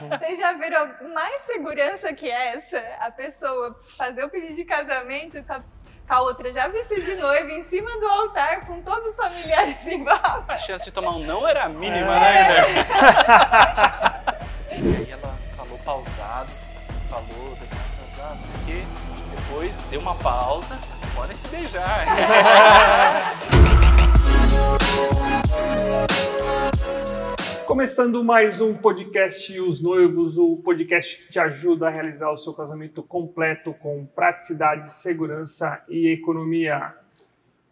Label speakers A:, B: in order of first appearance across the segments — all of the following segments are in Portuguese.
A: Vocês já viram mais segurança que essa? A pessoa fazer o pedido de casamento com a, com a outra já vestida de noiva em cima do altar com todos os familiares em volta.
B: A chance de tomar um não era mínima, né? né? e aí ela falou pausado, falou, casado, porque depois deu uma pausa, podem se beijar.
C: Começando mais um podcast Os Noivos, o podcast que te ajuda a realizar o seu casamento completo com praticidade, segurança e economia.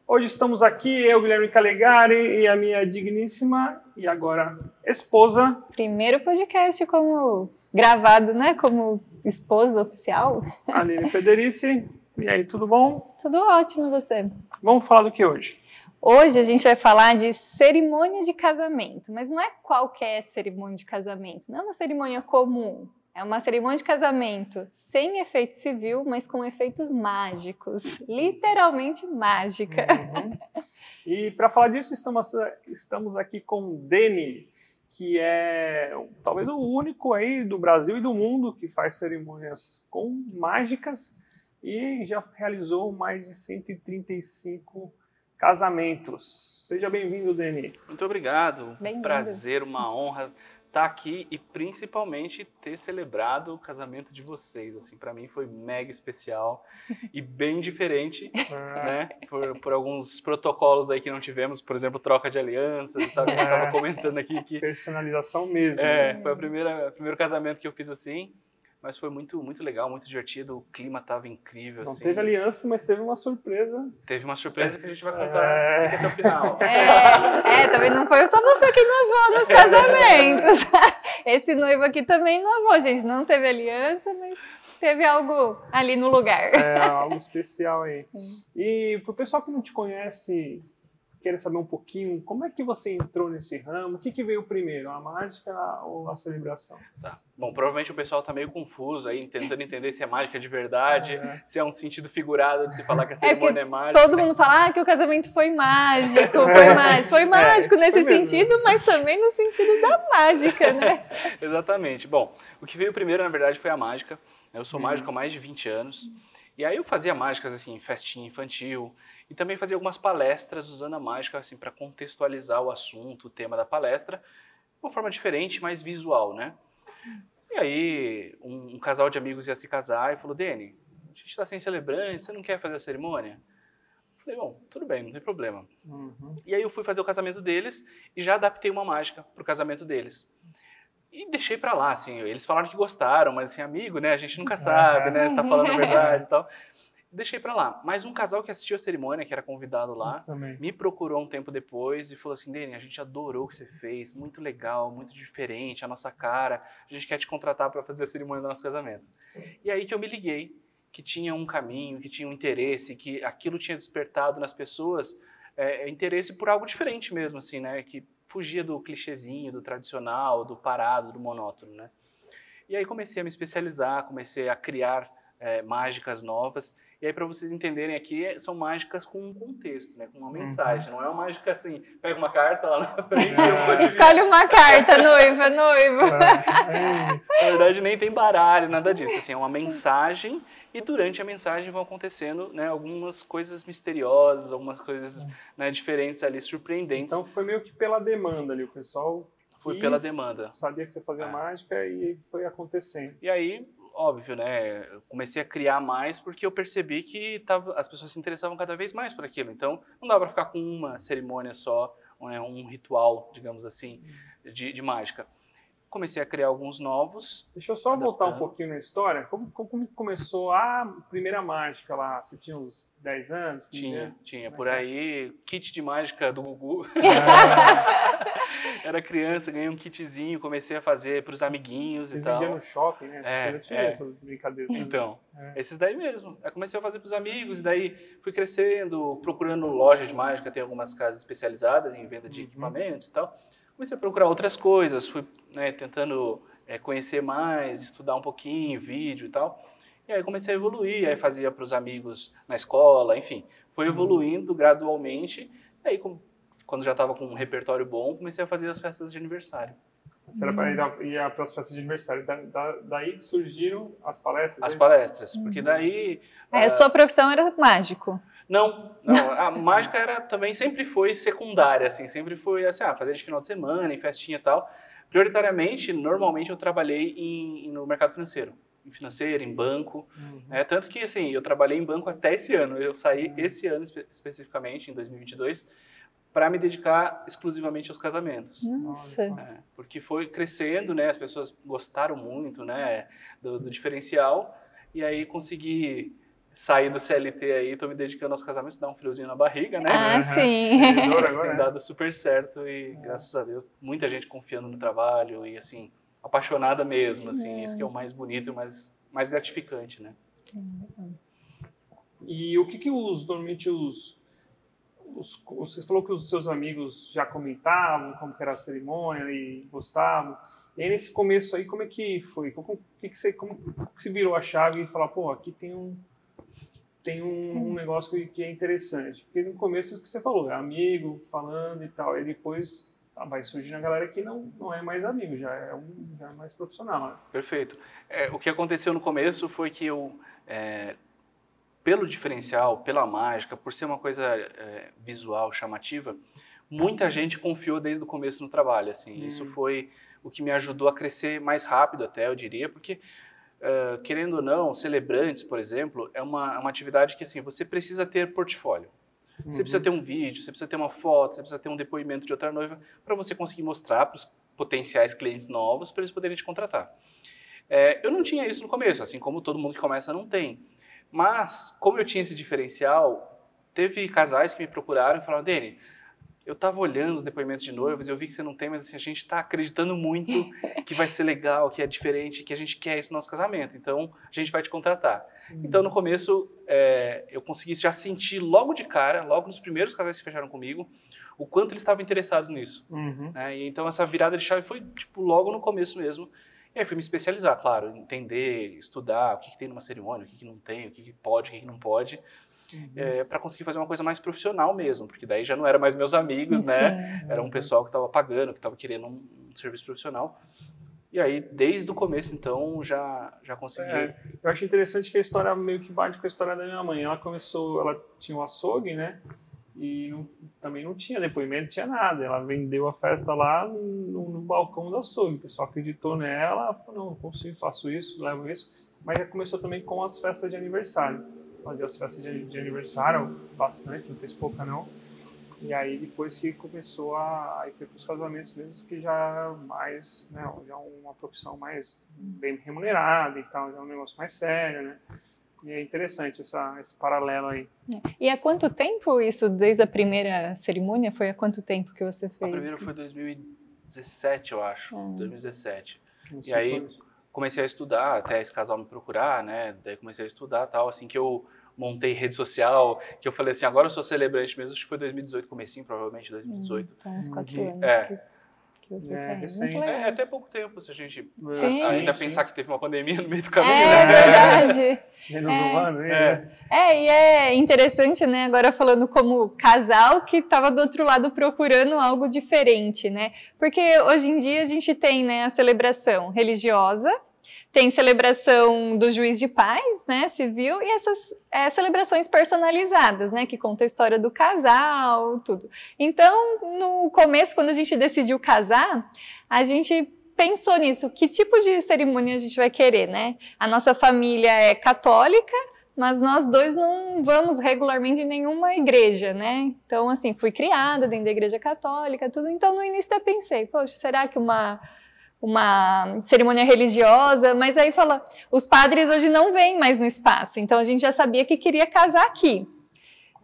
C: Hoje estamos aqui, eu, Guilherme Calegari, e a minha digníssima e agora esposa.
A: Primeiro podcast como gravado, né? Como esposa oficial.
C: Aline Federici. E aí, tudo bom?
A: Tudo ótimo, e você?
C: Vamos falar do que hoje?
A: Hoje a gente vai falar de cerimônia de casamento, mas não é qualquer cerimônia de casamento, não é uma cerimônia comum. É uma cerimônia de casamento sem efeito civil, mas com efeitos mágicos, literalmente mágica.
C: Uhum. E para falar disso, estamos, estamos aqui com o Deni, que é talvez o único aí do Brasil e do mundo que faz cerimônias com mágicas e já realizou mais de 135 casamentos. Seja bem-vindo, Deni.
B: Muito obrigado. Um prazer, uma honra estar aqui e principalmente ter celebrado o casamento de vocês. Assim, para mim foi mega especial e bem diferente, ah. né? Por, por, alguns protocolos aí que não tivemos, por exemplo, troca de alianças e. A gente estava comentando aqui que
C: personalização mesmo.
B: É, né? foi a primeira, o primeiro casamento que eu fiz assim. Mas foi muito, muito legal, muito divertido. O clima estava incrível.
C: Não
B: assim.
C: teve aliança, mas teve uma surpresa.
B: Teve uma surpresa que a gente vai contar é... até o final.
A: É, é, também não foi só você que noivou nos casamentos. Esse noivo aqui também noivou, gente. Não teve aliança, mas teve algo ali no lugar.
C: É, algo especial aí. E pro pessoal que não te conhece, querer saber um pouquinho como é que você entrou nesse ramo, o que, que veio primeiro, a mágica ou a celebração?
B: Tá. Bom, provavelmente o pessoal está meio confuso aí, tentando entender se é mágica de verdade, é. se é um sentido figurado de se falar que a é cerimônia é, é mágica.
A: Todo mundo fala ah, que o casamento foi mágico, foi mágico. Foi é, mágico é, nesse sentido, mas também no sentido da mágica, né?
B: Exatamente. Bom, o que veio primeiro, na verdade, foi a mágica. Eu sou uhum. mágico há mais de 20 anos. E aí eu fazia mágicas assim, festinha infantil, e também fazia algumas palestras usando a mágica assim para contextualizar o assunto, o tema da palestra, de uma forma diferente, mais visual, né? E aí um, um casal de amigos ia se casar e falou, Dani, a gente está sem celebrante, você não quer fazer a cerimônia? Falei, bom, tudo bem, não tem problema. Uhum. E aí eu fui fazer o casamento deles e já adaptei uma mágica para o casamento deles. E deixei para lá, assim, eles falaram que gostaram, mas assim, amigo, né, a gente nunca sabe, né, se tá falando a verdade e tal deixei para lá. Mas um casal que assistiu a cerimônia, que era convidado lá, me procurou um tempo depois e falou assim: Dani, a gente adorou o que você fez, muito legal, muito diferente, a nossa cara, a gente quer te contratar para fazer a cerimônia do nosso casamento. E aí que eu me liguei que tinha um caminho, que tinha um interesse, que aquilo tinha despertado nas pessoas é, interesse por algo diferente mesmo, assim, né? Que fugia do clichêzinho, do tradicional, do parado, do monótono, né? E aí comecei a me especializar, comecei a criar é, mágicas novas e aí, para vocês entenderem aqui, são mágicas com um contexto, né? com uma uhum. mensagem. Não é uma mágica assim, pega uma carta lá na frente
A: é. Escolhe uma carta, noiva, noiva.
B: É. Na verdade, nem tem baralho, nada disso. Assim, é uma mensagem e durante a mensagem vão acontecendo né, algumas coisas misteriosas, algumas coisas né, diferentes ali, surpreendentes.
C: Então foi meio que pela demanda ali, o pessoal
B: foi pela demanda.
C: Sabia que você fazia é. mágica e foi acontecendo.
B: E aí óbvio, né? Eu comecei a criar mais porque eu percebi que tava, as pessoas se interessavam cada vez mais por aquilo. Então, não dá para ficar com uma cerimônia só, né, um ritual, digamos assim, de, de mágica comecei a criar alguns novos.
C: Deixa eu só adaptando. voltar um pouquinho na história. Como, como, começou a primeira mágica lá? Você tinha uns 10 anos?
B: Tinha, tinha. Por é aí, kit de mágica do Gugu. Era criança, ganhei um kitzinho, comecei a fazer para os amiguinhos
C: Vocês
B: e tal.
C: no shopping, né? É, tinha é. essas brincadeiras.
B: Então, é. esses daí mesmo. Eu comecei a fazer para os amigos e daí fui crescendo, procurando loja de mágica. Tem algumas casas especializadas em venda de uhum. equipamentos e tal comecei a procurar outras coisas, fui né, tentando é, conhecer mais, estudar um pouquinho, vídeo e tal. E aí comecei a evoluir, aí fazia para os amigos na escola, enfim, foi evoluindo gradualmente. E aí, quando já estava com um repertório bom, comecei a fazer as festas de aniversário.
C: Você era para ir, ir para as festas de aniversário. Da, da, daí que surgiram as palestras?
B: As palestras, porque
A: Uhum.
B: daí...
A: É,
B: ah,
A: a sua profissão era mágico.
B: Não, não, a mágica era também sempre foi secundária, assim, sempre foi assim, ah, fazer de final de semana, em festinha e tal. Prioritariamente, normalmente eu trabalhei em, no mercado financeiro, em financeiro, em banco,
C: Uhum.
B: é, tanto que assim, eu trabalhei em banco até esse ano, eu saí esse ano espe- especificamente, em 2022, para me dedicar exclusivamente aos casamentos.
A: Nossa.
B: É, porque foi crescendo, né? As pessoas gostaram muito, né? Do, do diferencial. E aí consegui sair do CLT aí, tô me dedicando aos casamentos, dar um friozinho na barriga, né?
A: Ah,
C: Aham.
A: sim.
B: Mas tem
C: né?
B: dado super certo e graças a Deus muita gente confiando no trabalho e assim apaixonada mesmo, assim, isso que é o mais bonito e o mais mais gratificante, né?
C: E o que que os, normalmente os, os... Você falou que os seus amigos já comentavam como que era a cerimônia e gostavam. E aí nesse começo aí, como é que foi? Como, que que você, como que você virou a chave e falou, pô, aqui tem um tem um, um negócio que, que é interessante. Porque no começo é o que você falou, é amigo, falando e tal. E depois ah, vai surgindo a galera que não, não é mais amigo, já é, um, já é mais profissional. né?
B: Perfeito. É, o que aconteceu no começo foi que eu, é, pelo diferencial, pela mágica, por ser uma coisa é, visual, chamativa, muita gente confiou desde o começo no trabalho. Assim,
C: Hum.
B: isso foi o que me ajudou a crescer mais rápido, até eu diria, porque é, querendo ou não, celebrantes, por exemplo, é uma, uma atividade que assim você precisa ter portfólio. Você precisa ter um vídeo, você precisa ter uma foto, você precisa ter um depoimento de outra noiva para você conseguir mostrar para os potenciais clientes novos para eles poderem te contratar. É, eu não tinha isso no começo, assim como todo mundo que começa não tem. Mas, como eu tinha esse diferencial, teve casais que me procuraram e falaram, Dani, eu estava olhando os depoimentos de noivos e eu vi que você não tem, mas assim, a gente está acreditando muito que vai ser legal, que é diferente, que a gente quer isso no nosso casamento. Então, a gente vai te contratar. Então, no começo, é, eu consegui já sentir logo de cara, logo nos primeiros casais que fecharam comigo, o quanto eles estavam interessados nisso.
C: Uhum.
B: né? E então, essa virada de chave foi, tipo, logo no começo mesmo. E aí fui me especializar, claro, entender, estudar o que, que tem numa cerimônia, o que, que não tem, o que, que pode, o que não pode,
C: Uhum.
B: para conseguir fazer uma coisa mais profissional mesmo, porque daí já não era mais meus amigos, né?
A: Sim.
B: Era um pessoal que estava pagando, que estava querendo um, um serviço profissional. E aí, desde o começo, então, já, já consegui.
C: É, eu acho interessante que a história meio que bate com a história da minha mãe. Ela começou, ela tinha um açougue, né? E não- também não tinha depoimento, não tinha nada. Ela vendeu a festa lá no, no balcão do açougue. O pessoal acreditou nela, ela falou, não, consigo, faço isso, levo isso. Mas já começou também com as festas de aniversário. Fazia as festas de, de aniversário bastante, não fez pouca não. E aí depois que começou a. Aí foi para os casamentos mesmo, que já é mais, né, já é uma profissão mais bem remunerada e tal, já é um negócio mais sério, né? E é interessante essa, esse paralelo aí.
A: E há quanto tempo isso, desde a primeira cerimônia, foi há quanto tempo que você
B: A
A: fez?
B: primeira foi 2017, eu acho.
A: Hum.
B: 2017.
C: Não
B: E
C: sei
B: aí- Comecei a estudar, até esse casal me procurar, né? Daí comecei a estudar tal. Assim que eu montei rede social, que eu falei assim, agora eu sou celebrante mesmo, acho que foi 2018, comecinho, provavelmente 2018.
A: Então, uns quatro
C: Uhum.
A: anos
B: É.
A: que, que você
C: É,
A: tem.
C: recente.
A: Muito
B: É,
A: legal.
B: é até pouco tempo, se a gente
A: Sim.
B: ainda
C: sim.
B: pensar que teve uma pandemia no meio do caminho,
A: É
B: né?
A: verdade.
C: Menos
A: É.
C: um ano,
B: É.
C: né?
A: É, e é interessante, né? Agora falando como casal que estava do outro lado procurando algo diferente, né? Porque hoje em dia a gente tem né, a celebração religiosa, tem celebração do juiz de paz, né, civil, e essas é, celebrações personalizadas, né, que conta a história do casal, tudo. Então, no começo, quando a gente decidiu casar, a gente pensou nisso, que tipo de cerimônia a gente vai querer, né? A nossa família é católica, mas nós dois não vamos regularmente em nenhuma igreja, né? Então, assim, fui criada dentro da igreja católica, tudo. Então, no início até pensei, poxa, será que uma uma cerimônia religiosa, mas aí fala, os padres hoje não vêm mais no espaço, então a gente já sabia que queria casar aqui.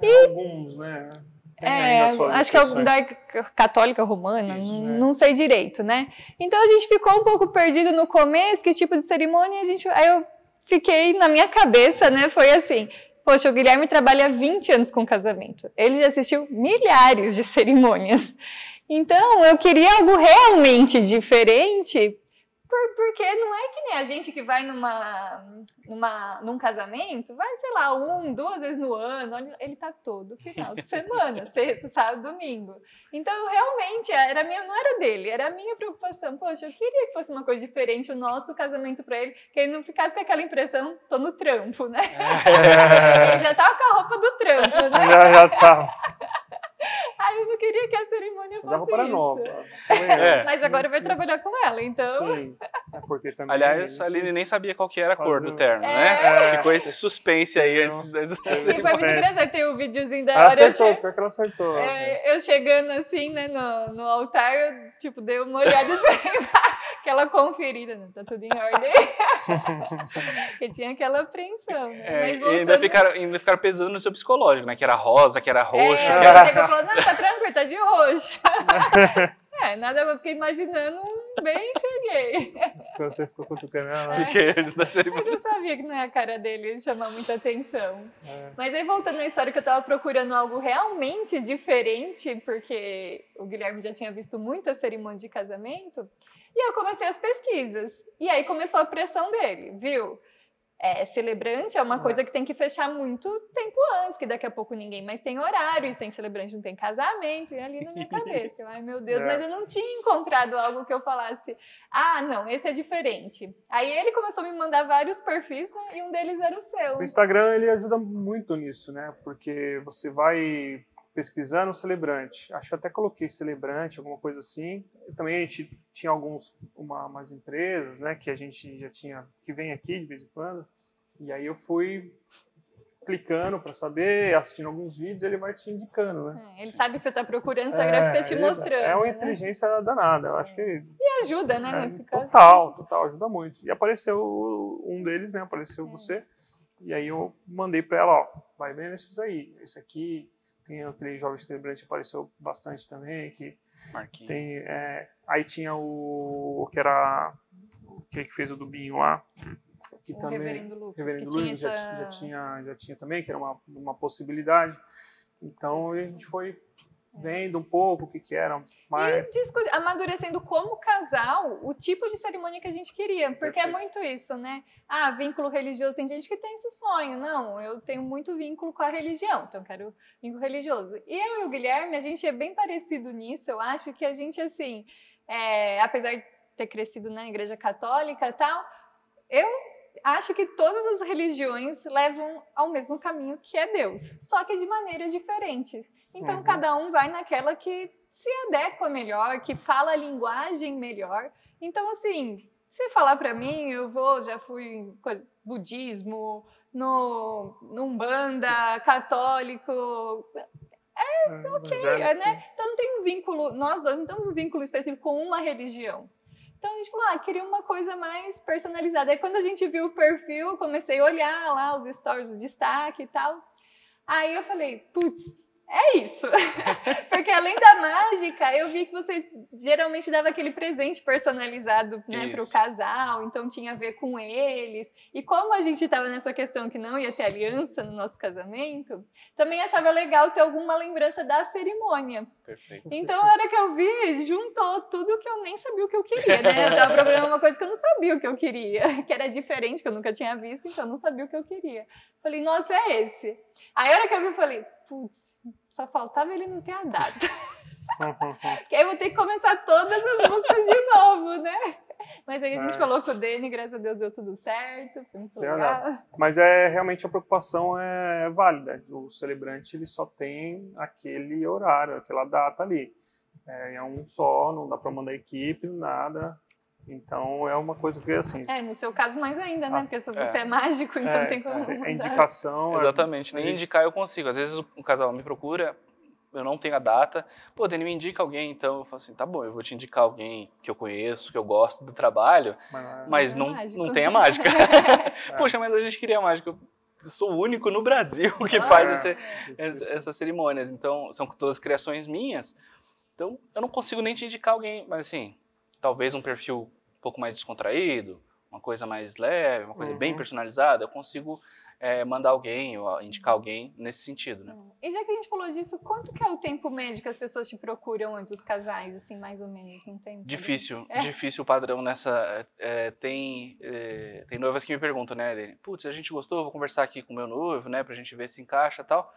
C: Alguns, né?
A: É, acho que é o
C: exceções.
A: da católica romana,
C: Isso,
A: não,
C: né?
A: não sei direito, né? Então a gente ficou um pouco perdido no começo, que tipo de cerimônia a gente. Aí eu fiquei na minha cabeça, né? Foi assim. Poxa, o Guilherme trabalha 20 anos com casamento. Ele já assistiu milhares de cerimônias. Então, eu queria algo realmente diferente, por- porque não é que nem a gente que vai numa, numa, num casamento, vai, sei lá, um, duas vezes no ano, ele tá todo final de semana, sexta, sábado, domingo. Então, realmente, era minha, não era dele, era a minha preocupação. Poxa, eu queria que fosse uma coisa diferente o nosso casamento para ele, que ele não ficasse com aquela impressão, tô no trampo, né? É. ele já tava com a roupa do trampo, né?
C: Já, já tava.
A: Aí eu não queria que a cerimônia fosse isso.
C: nova.
B: É.
A: Mas agora vai trabalhar com ela, então.
C: Sim. É porque também
B: Aliás, a Aline nem sabia qual que era a cor do
C: um-
B: terno,
A: É.
B: né? Ficou esse suspense aí antes.
C: Não.
A: E foi muito engraçado, tem o videozinho da
C: Ela
A: hora. eu
C: acertou,
A: che-
C: pior que ela acertou.
A: É, eu chegando assim, né, no, no altar, eu, tipo, dei uma olhada assim, aquela conferida, né, tá tudo em ordem. Porque tinha aquela apreensão, né?
B: É,
A: Mas
B: e
A: voltando...
B: ainda ficaram, ainda ficaram pesando no seu psicológico, né? Que era rosa, que era roxo.
A: É,
B: que
A: ela
B: era...
A: falou, não, tá tranquilo, tá de roxo. é, nada, eu fiquei imaginando um bem cheguei.
C: Você ficou cutucando ela.
B: Fiquei antes da
A: Mas
B: cerimônia.
A: eu sabia que não é a cara dele chamar muita atenção.
C: É.
A: Mas aí voltando na história que eu tava procurando algo realmente diferente, porque o Guilherme já tinha visto muita cerimônia de casamento, e eu comecei as pesquisas. E aí começou a pressão dele, viu? É, celebrante é uma
C: É.
A: coisa que tem que fechar muito tempo antes, que daqui a pouco ninguém mais tem horário, e sem celebrante não tem casamento, e ali na minha cabeça, eu, ai meu Deus,
C: É.
A: mas eu não tinha encontrado algo que eu falasse, ah, não, esse é diferente. Aí ele começou a me mandar vários perfis, né, e um deles era o seu.
C: O Instagram ele ajuda muito nisso, né? Porque você vai pesquisando o celebrante. Acho que até coloquei celebrante, alguma coisa assim. Também a gente tinha alguns uma, umas empresas, né, que a gente já tinha que vem aqui de vez em quando. E aí eu fui clicando para saber, assistindo alguns vídeos, ele vai te indicando, né?
A: É, ele sabe que você está procurando, o Instagram fica te mostrando.
C: É uma
A: né?
C: inteligência danada. Eu acho que
A: E ajuda, né,
C: É,
A: nesse caso.
C: Total, total, ajuda muito. E apareceu um deles, né? Apareceu
A: É.
C: você. E aí eu mandei pra ela, ó, vai vendo esses aí. Esse aqui, tem aquele jovem celebrante que apareceu bastante também, que
B: Marquinhos.
C: tem... é, aí tinha o, o que era... O que fez o Dubinho lá. Que
A: O
C: também...
A: Reverendo Lucas,
C: Reverendo
A: que tinha
C: Luiz já,
A: essa...
C: já, tinha, já tinha também, que era uma, uma possibilidade. Então a gente foi vendo um pouco o que que era, mas...
A: E amadurecendo como casal o tipo de cerimônia que a gente queria. Porque é
C: Perfeito.
A: muito isso, né? Ah, vínculo religioso. Tem gente que tem esse sonho. Não, eu tenho muito vínculo com a religião, então eu quero vínculo religioso. E eu e o Guilherme, a gente é bem parecido nisso. Eu acho que a gente, assim, é, apesar de ter crescido na igreja católica e tal, eu acho que todas as religiões levam ao mesmo caminho que é Deus, só que de maneiras diferentes. Então
C: Uhum.
A: cada um vai naquela que se adequa melhor, que fala a linguagem melhor. Então assim, se falar para mim, eu vou, já fui em coisa, budismo, no, no umbanda, católico,
C: ok,
A: é, né? Então não tem um vínculo, nós dois não temos um vínculo específico com uma religião. Então a gente falou, ah, queria uma coisa mais personalizada. Aí quando a gente viu o perfil, eu comecei a olhar lá os stories, os destaque e tal. Aí eu falei, putz, é isso. Porque além da mágica, eu vi que você geralmente dava aquele presente personalizado né, para o casal, então tinha a ver com eles. E como a gente estava nessa questão que não ia ter aliança no nosso casamento, também achava legal ter alguma lembrança da cerimônia.
B: Perfeito.
A: Então, a hora que eu vi, juntou tudo que eu nem sabia o que eu queria, né? Eu tava procurando uma coisa que eu não sabia o que eu queria, que era diferente, que eu nunca tinha visto, então eu não sabia o que eu queria. Falei, nossa, é esse. Aí, a hora que eu vi, eu falei, putz, só faltava ele não ter a data. que aí eu vou ter que começar todas as buscas de novo, né? Mas aí a gente
C: É.
A: falou com o Dani, graças a Deus deu tudo certo, foi muito
C: Legal.
A: legal.
C: Mas é realmente a preocupação é válida. O celebrante ele só tem aquele horário, aquela data ali. É, é um só, não dá para mandar equipe, nada. Então é uma coisa que assim.
A: É, no seu caso mais ainda, né?
C: Ah,
A: Porque se
B: é.
A: você é mágico, então
C: é,
A: tem como mandar.
C: indicação. é-
B: Exatamente, nem indicar eu consigo. Às vezes o, casal me procura, eu não tenho a data. Pô, Dani, me indica alguém, então eu falo assim, tá bom, eu vou te indicar alguém que eu conheço, que eu gosto do trabalho,
C: mas não é-
B: mas
A: é
B: não,
A: mágico.
B: não tem a mágica. Poxa, mas a gente queria a mágica. Eu sou o único no Brasil que
A: Ah,
B: faz
C: é.
B: esse- ess- essas cerimônias. Então, são todas criações minhas. Então, eu não consigo nem te indicar alguém, mas assim, talvez um perfil um pouco mais descontraído, uma coisa mais leve, uma coisa bem
C: Uhum.
B: personalizada, eu consigo é, mandar alguém ou indicar alguém nesse sentido, né?
A: E já que a gente falou disso, quanto que é o tempo médio que as pessoas te procuram antes, os casais, assim, mais ou menos, não tem?
B: Difícil,
A: É.
B: difícil o padrão nessa. é, tem, é, tem noivas que me perguntam, né, Dani? Putz, a gente gostou, vou conversar aqui com o meu noivo, né, pra gente ver se encaixa e tal.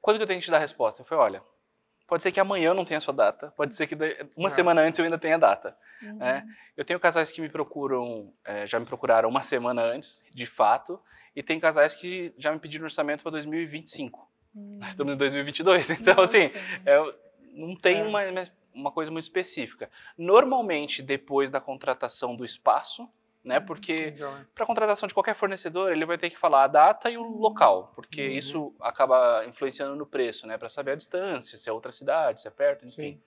B: Quando que eu tenho que te dar a resposta? Eu falei, olha, pode ser que amanhã eu não tenha a sua data, pode ser que uma
C: É.
B: semana antes eu ainda tenha a data.
A: Uhum.
B: né? Eu tenho casais que me procuram, é, já me procuraram uma semana antes, de fato, e tem casais que já me pediram orçamento para 2025.
A: Hum.
B: Nós estamos em 2022, então assim,
A: Nossa.
B: é, não tem
C: É.
B: uma, uma coisa muito específica. Normalmente, depois da contratação do espaço, né? Porque
C: Joia.
B: para contratação de qualquer fornecedor, ele vai ter que falar a data e o local, porque
C: Uhum.
B: isso acaba influenciando no preço, né? Para saber a distância, se é outra cidade, se é perto, enfim.
C: Sim.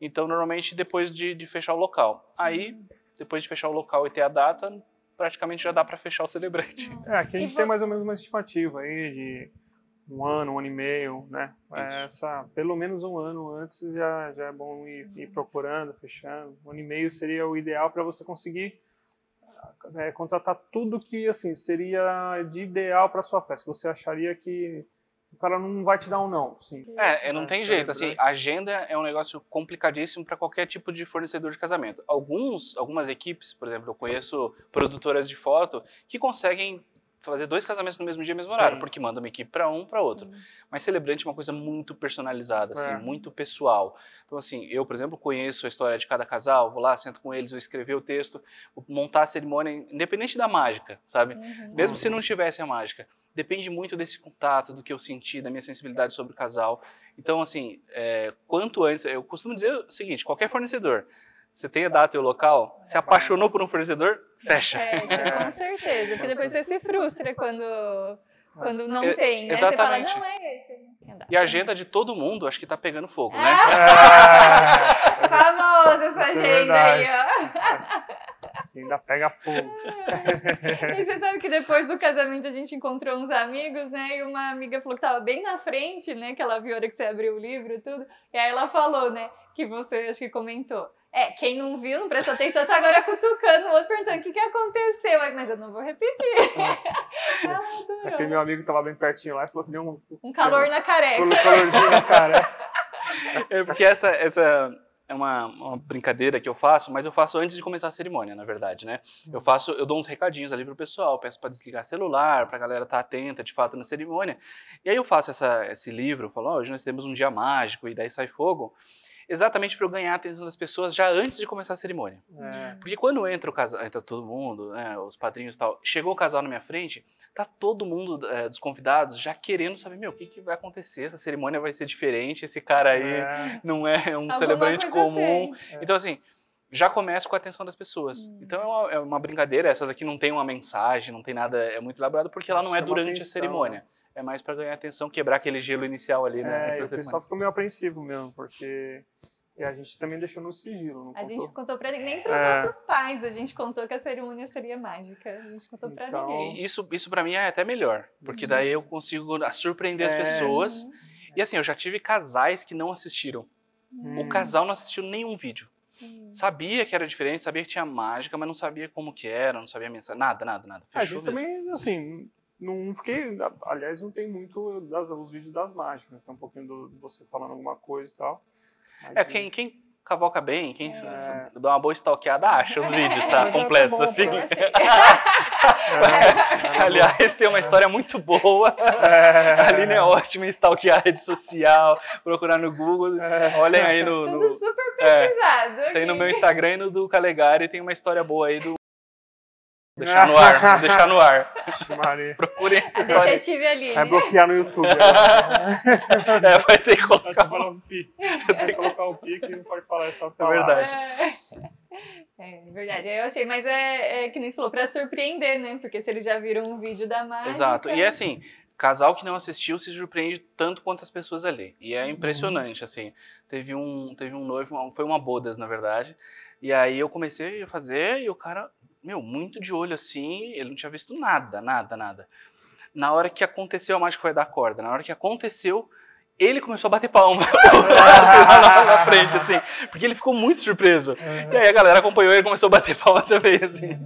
B: Então, normalmente, depois de, de fechar o local. Aí, depois de fechar o local e ter a data, praticamente já dá para fechar o celebrante.
C: É, aqui a gente tem mais ou menos uma estimativa aí de um ano, um ano e meio, né? É, Essa, pelo menos um ano antes já, já é bom ir, ir procurando, fechando. Um ano e meio seria o ideal para você conseguir é, contratar tudo que assim seria de ideal para sua festa. que Você acharia que o cara não vai te dar um não, sim.
B: É, é, não
C: É,
B: tem jeito. Assim, agenda é um negócio complicadíssimo para qualquer tipo de fornecedor de casamento. Alguns, algumas equipes, por exemplo, eu conheço produtoras de foto que conseguem fazer dois casamentos no mesmo dia, mesmo horário,
C: Sim.
B: porque manda uma equipe para um, para outro.
A: Sim.
B: Mas celebrante é uma coisa muito personalizada, assim,
C: É.
B: muito pessoal. Então, assim, eu, por exemplo, conheço a história de cada casal, vou lá, sento com eles, vou escrever o texto, vou montar a cerimônia, independente da mágica, sabe?
A: Uhum.
B: Mesmo se não tivesse a mágica. Depende muito desse contato, do que eu senti, da minha sensibilidade sobre o casal. Então, assim, é, quanto antes. Eu costumo dizer o seguinte: qualquer fornecedor, você tem a data e o local, se apaixonou por um fornecedor, fecha.
A: Fecha,
C: É.
A: com certeza. Porque depois você se frustra quando, quando não
B: É,
A: tem, né?
B: exatamente.
A: Você fala, não é esse.
B: E a agenda de todo mundo, acho que tá pegando fogo, né?
C: É,
A: Famosa essa
C: Isso é
A: agenda aí, ó.
C: ainda pega fogo.
A: E você sabe que depois do casamento a gente encontrou uns amigos, né? E uma amiga falou que tava bem na frente, né? Que ela viu a hora que você abriu o livro e tudo. E aí ela falou, né? Que você acho que comentou. É, quem não viu, não prestou atenção, tá agora cutucando o outro, perguntando o que, que aconteceu. Aí, mas eu não vou repetir. ela
C: Aquele
A: adorou.
C: meu amigo tava bem pertinho lá e falou que deu um
A: Um calor na careca.
C: calorzinho na cara.
B: É porque essa, essa é uma, uma brincadeira que eu faço, mas eu faço antes de começar a cerimônia, na verdade, né? Eu faço, eu dou uns recadinhos ali pro pessoal, peço para desligar celular, pra galera estar atenta de fato na cerimônia. E aí eu faço essa, esse livro, falo, ó, hoje nós temos um dia mágico e daí sai fogo, exatamente para eu ganhar a atenção das pessoas já antes de começar a cerimônia.
C: É,
B: Porque quando entra o casal, entra todo mundo, né, os padrinhos e tal, chegou o casal na minha frente, tá todo mundo é, dos convidados já querendo saber, meu, o que, que vai acontecer? Essa cerimônia vai ser diferente, esse cara aí
C: é,
B: não é um
A: Alguma
B: celebrante comum.
A: tem.
B: Então, assim, já começa com a atenção das pessoas.
A: Hum.
B: Então, é uma, é uma brincadeira. Essa daqui não tem uma mensagem, não tem nada, é muito elaborado, porque ela não é durante a
C: atenção,
B: cerimônia. É mais para ganhar atenção, quebrar aquele gelo inicial ali, né?
C: é, o pessoal ficou meio apreensivo mesmo, porque e a gente também deixou no sigilo, não
A: A gente contou pra ninguém, nem pros
C: É.
A: nossos pais. A gente contou que a cerimônia seria mágica. A gente contou pra
C: Então,
A: ninguém.
B: E isso, isso para mim é até melhor, porque
C: Sim.
B: daí eu consigo surpreender as
C: É.
B: pessoas.
A: Uhum.
B: E assim, eu já tive casais que não assistiram.
C: Hum.
B: O casal não assistiu nenhum vídeo.
A: Uhum.
B: Sabia que era diferente, sabia que tinha mágica, mas não sabia como que era, não sabia a mensagem. Nada, nada, nada.
C: A
B: Fechou
C: gente
B: mesmo.
C: também, assim, não fiquei. Aliás, não tem muito das, os vídeos das mágicas, né? tem um pouquinho do, de você falando alguma coisa e tal. Mas,
B: É, quem, quem cavoca bem, quem
C: É.
B: dá uma boa stalkeada, acha os vídeos, tá?
C: Mas é
B: Completos,
C: bom,
B: assim.
C: É,
B: Aliás, tem uma história muito boa.
C: é,
B: A Aline é ótima em stalkear rede social, procurar no Google.
C: é,
B: Olhem aí no.
A: Tudo
B: no-
A: super
B: é,
A: pesquisado.
B: tem no meu Instagram e no do Calegari, tem uma história boa aí do. Vou deixar no ar, vou deixar no ar.
C: Maria.
B: Procurem essa história.
A: detetive ali.
C: Vai
A: né?
C: bloquear no YouTube. agora.
B: É, vai ter que
C: Vai
B: colocar.
C: falar um pi. Vai ter que colocar um pi que não pode falar essa
B: verdade.
C: palavra.
A: É, é verdade. Eu achei, mas é, é que nem você falou, pra surpreender, né? Porque se eles já viram um vídeo da mágica.
B: Exato. E é assim, casal que não assistiu se surpreende tanto quanto as pessoas ali. E é impressionante, assim. Teve um, teve um noivo, foi uma bodas, na verdade. E aí eu comecei a fazer e o cara, meu, muito de olho assim, ele não tinha visto nada, nada, nada. Na hora que aconteceu, a mágica foi dar corda. Na hora que aconteceu, ele começou a bater palma assim, na, frente, assim, porque ele ficou muito surpreso. E aí a galera acompanhou e começou a bater palma também, assim.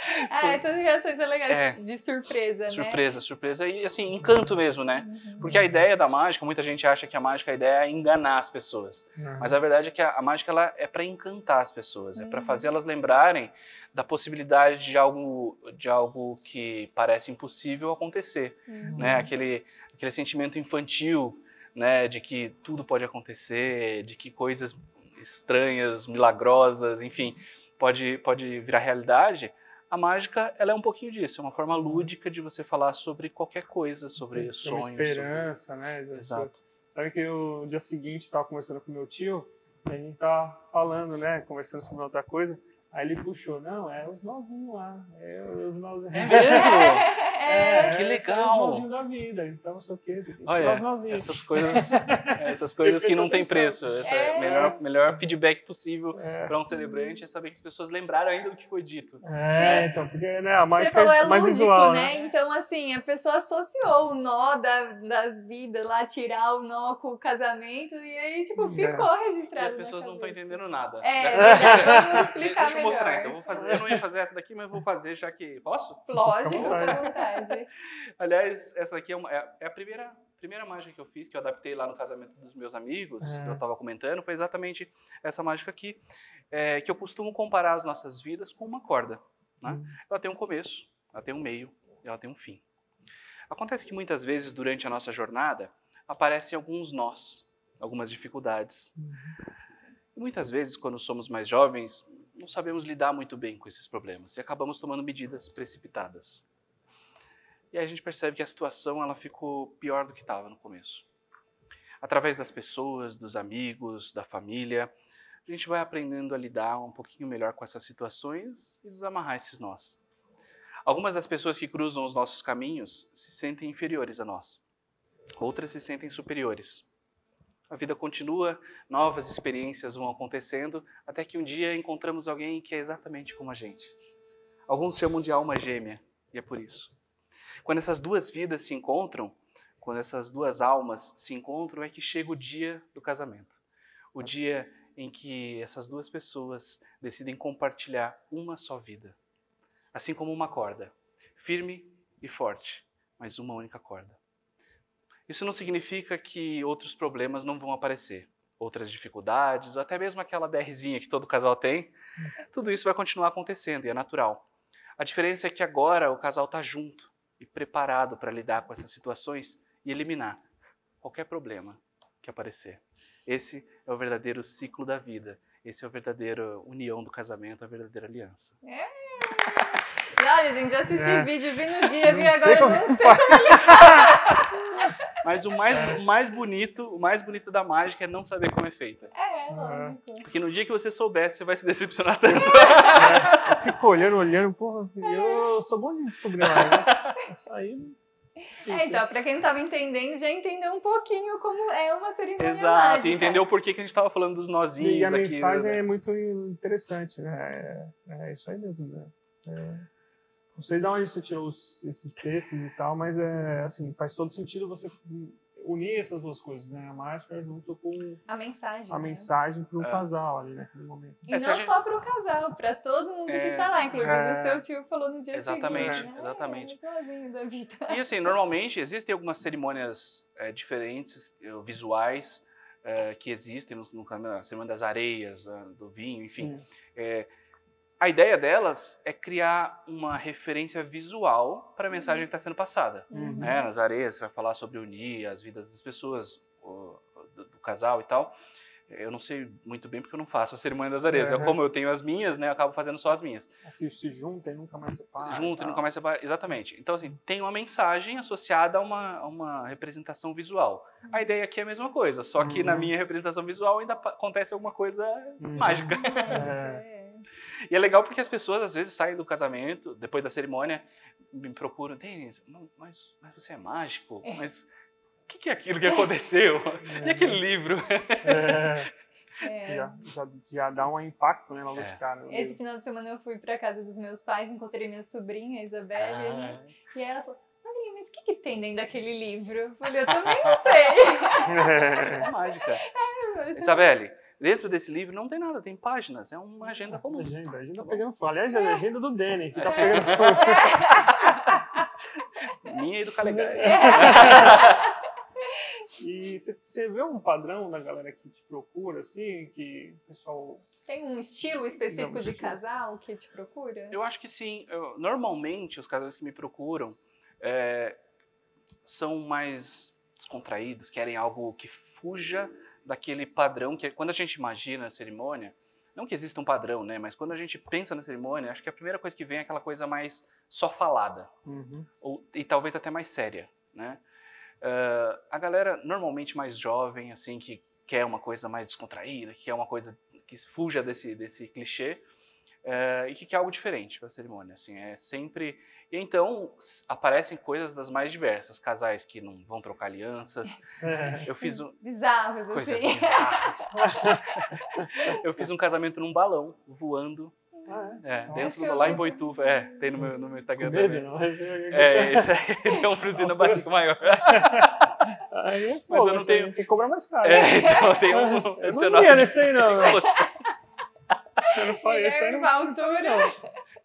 A: Ah, essas reações são legais,
B: É.
A: de surpresa, né?
B: Surpresa, surpresa e assim, encanto mesmo, né?
A: Uhum.
B: Porque a ideia da mágica, muita gente acha que a mágica a ideia é enganar as pessoas. Mas a verdade é que a, a mágica ela é para encantar as pessoas, é para
A: Uhum.
B: fazer elas lembrarem da possibilidade de algo, de algo que parece impossível acontecer,
A: Uhum.
B: né? Aquele, aquele sentimento infantil, né? De que tudo pode acontecer, de que coisas estranhas, milagrosas, enfim, pode, pode virar realidade. A mágica, ela é um pouquinho disso, é uma forma lúdica de você falar sobre qualquer coisa, sobre
C: Tem uma
B: sonhos.
C: esperança, né?
B: sobre- Exato.
C: Sabe que o dia seguinte estava conversando com meu tio, e a gente tava falando, né? Conversando sobre outra coisa. Aí ele puxou, não, é os nozinhos lá. É os nozinhos.
B: Mesmo?
A: É,
B: Que
C: São
B: legal.
C: os da vida. Então, não sei o que, você tem que tirar os nozinhos.
B: essas coisas, essas coisas que não tem preço. Esse é
A: É.
B: o melhor, melhor feedback possível
C: É,
B: para um celebrante é saber que as pessoas lembraram ainda do que foi dito.
C: é, então, porque né, a
A: Você
C: mágica
A: falou é
C: é mais
A: lúdico,
C: visual,
A: né?
C: né?
A: Então, assim, a pessoa associou o nó da- das vidas lá, tirar o nó com o casamento, e aí, tipo,
C: É.
A: ficou
B: E
A: registrado.
B: as pessoas não estão entendendo nada.
A: É,
B: Dessa-
A: verdade, vamos explicar
B: Deixa eu mostrar
A: melhor.
B: então. Eu, vou fazer, eu não ia fazer essa daqui, mas eu vou fazer já que. Posso?
A: Lógico,
C: Fica
A: vontade.
B: Aliás, essa aqui é, uma- é- é a primeira, primeira mágica que eu fiz, que eu adaptei lá no casamento dos meus amigos,
C: É.
B: que eu estava comentando, foi exatamente essa mágica aqui, é, que eu costumo comparar as nossas vidas com uma corda. Né?
C: Hum.
B: Ela tem um começo, ela tem um meio e ela tem um fim. Acontece que muitas vezes durante a nossa jornada aparecem alguns nós, algumas dificuldades. E muitas vezes, quando somos mais jovens, não sabemos lidar muito bem com esses problemas e acabamos tomando medidas precipitadas. E aí a gente percebe que a situação ela ficou pior do que estava no começo. Através das pessoas, dos amigos, da família, a gente vai aprendendo a lidar um pouquinho melhor com essas situações e desamarrar esses nós. Algumas das pessoas que cruzam os nossos caminhos se sentem inferiores a nós. Outras se sentem superiores. A vida continua, novas experiências vão acontecendo, até que um dia encontramos alguém que é exatamente como a gente. Alguns chamam de alma gêmea, e é por isso. Quando essas duas vidas se encontram, quando essas duas almas se encontram, é que chega o dia do casamento. O dia em que essas duas pessoas decidem compartilhar uma só vida. Assim como uma corda, firme e forte, mas uma única corda. Isso não significa que outros problemas não vão aparecer, outras dificuldades, até mesmo aquela DRzinha que todo casal tem. Tudo isso vai continuar acontecendo e é natural. A diferença é que agora o casal está junto e preparado para lidar com essas situações e eliminar qualquer problema que aparecer. Esse é o verdadeiro ciclo da vida. Esse é o verdadeiro união do casamento, a verdadeira aliança.
A: E olha, gente, já assisti
C: É.
A: vídeo, vi no dia, vi
C: Não sei
A: agora,
C: como
A: não sei.
B: Mas o mais, o mais bonito, o mais bonito da mágica é não saber como é feita.
A: É, lógico.
B: Porque no dia que você souber, você vai se decepcionar tanto.
C: Eu fico olhando, olhando, porra, eu sou bom de descobrir uma né? Isso aí.
A: É, então, pra quem não tava entendendo, já entendeu um pouquinho como é uma cerimônia
B: Exato,
A: mágica.
B: e entendeu por que, que a gente estava falando dos nozinhos
C: E a
B: aqui.
C: mensagem
B: né?
C: é muito interessante, né? É, é isso aí mesmo, né? É, não sei de onde você tirou esses textos e tal, mas é assim, faz todo sentido você unir essas duas coisas, né? A máscara junto com
A: A mensagem.
C: a
A: né?
C: mensagem para o
B: É.
C: casal ali naquele momento.
A: E
B: É,
A: não
B: a gente-
A: só pro casal, pra todo mundo
B: É,
A: que tá lá. Inclusive,
C: é.
A: o seu tio falou no dia
B: Exatamente,
A: seguinte. né?
B: exatamente.
A: É, sozinho da vida.
B: E assim, normalmente existem algumas cerimônias é, diferentes, visuais, que existem no, no cam- na cerimônia das areias, ah, do vinho, enfim. É, a ideia delas é criar uma referência visual para a mensagem que está sendo passada.
C: Uhum.
B: né? Nas areias, você vai falar sobre unir as vidas das pessoas, o- do, do casal e tal. Eu não sei muito bem porque eu não faço a cerimônia das areias.
C: Uhum.
B: Eu, como eu tenho as minhas, né, eu acabo fazendo só as minhas.
C: Aqui se juntam e nunca mais separam.
B: Junto e nunca mais separa. Exatamente. Então, assim, tem uma mensagem associada a uma, a uma representação visual. A ideia aqui é a mesma coisa, só que
C: Uhum.
B: na minha representação visual ainda acontece alguma coisa
C: Uhum.
B: mágica.
A: É.
B: E é legal porque as pessoas às vezes saem do casamento, depois da cerimônia, me procuram, Denis, mas, mas você é mágico?
A: É.
B: Mas o que, que é aquilo que aconteceu? E aquele livro?
C: É,
A: É.
C: já, já, já dá um impacto né, logo
B: É.
C: de cara.
A: Esse final de semana eu fui pra casa dos meus pais, encontrei minha sobrinha, a Isabelle,
B: Ah.
A: né? e ela falou, Andrinha, mas o que, que tem dentro daquele livro? Eu falei, eu também não sei.
B: É mágica. Isabelle, Dentro desse livro não tem nada, tem páginas, é uma agenda comum.
C: Agenda, agenda
B: Tá
C: pegando fogo. Aliás, a agenda do Danny, que tá
B: É.
C: pegando fogo.
B: Minha e do Calegari.
C: E você- você vê um padrão da galera que te procura, assim, que o pessoal.
A: Tem um estilo específico
C: Não,
A: de
C: estilo.
A: casal que te procura?
B: Eu acho que sim. Eu- normalmente, os casais que me procuram é, são mais descontraídos, querem algo que fuja daquele padrão que quando a gente imagina a cerimônia, não que exista um padrão, né? Mas quando a gente pensa na cerimônia, acho que a primeira coisa que vem é aquela coisa mais só falada.
C: Uhum.
B: ou, e talvez até mais séria, né? Ah, a galera normalmente mais jovem, assim, que quer uma coisa mais descontraída, que quer uma coisa que fuja desse, desse clichê eh, e que quer algo diferente para a cerimônia, assim, é sempre... E então aparecem coisas das mais diversas, casais que não vão trocar alianças,
C: É.
B: eu fiz um,
A: Bizarros,
B: coisas
A: assim.
B: bizarras. eu fiz um casamento num balão, voando,
C: Ah,
B: é,
C: Nossa,
B: dentro
A: eu
B: do, lá em Boituva, é, tem no meu, no meu
C: é.
B: Instagram
C: medo,
B: também.
C: não? Mas eu- eu
B: É, esse aí tem um friozinho na barriga maior.
C: Aí é
B: eu
C: fogo,
B: não
C: isso
B: tenho-
C: tem que cobrar mais caro.
B: É, então tem um
C: Eu não ia nesse aí, não. Eu não falei isso aí,
A: Guilherme
C: não.
A: Altura.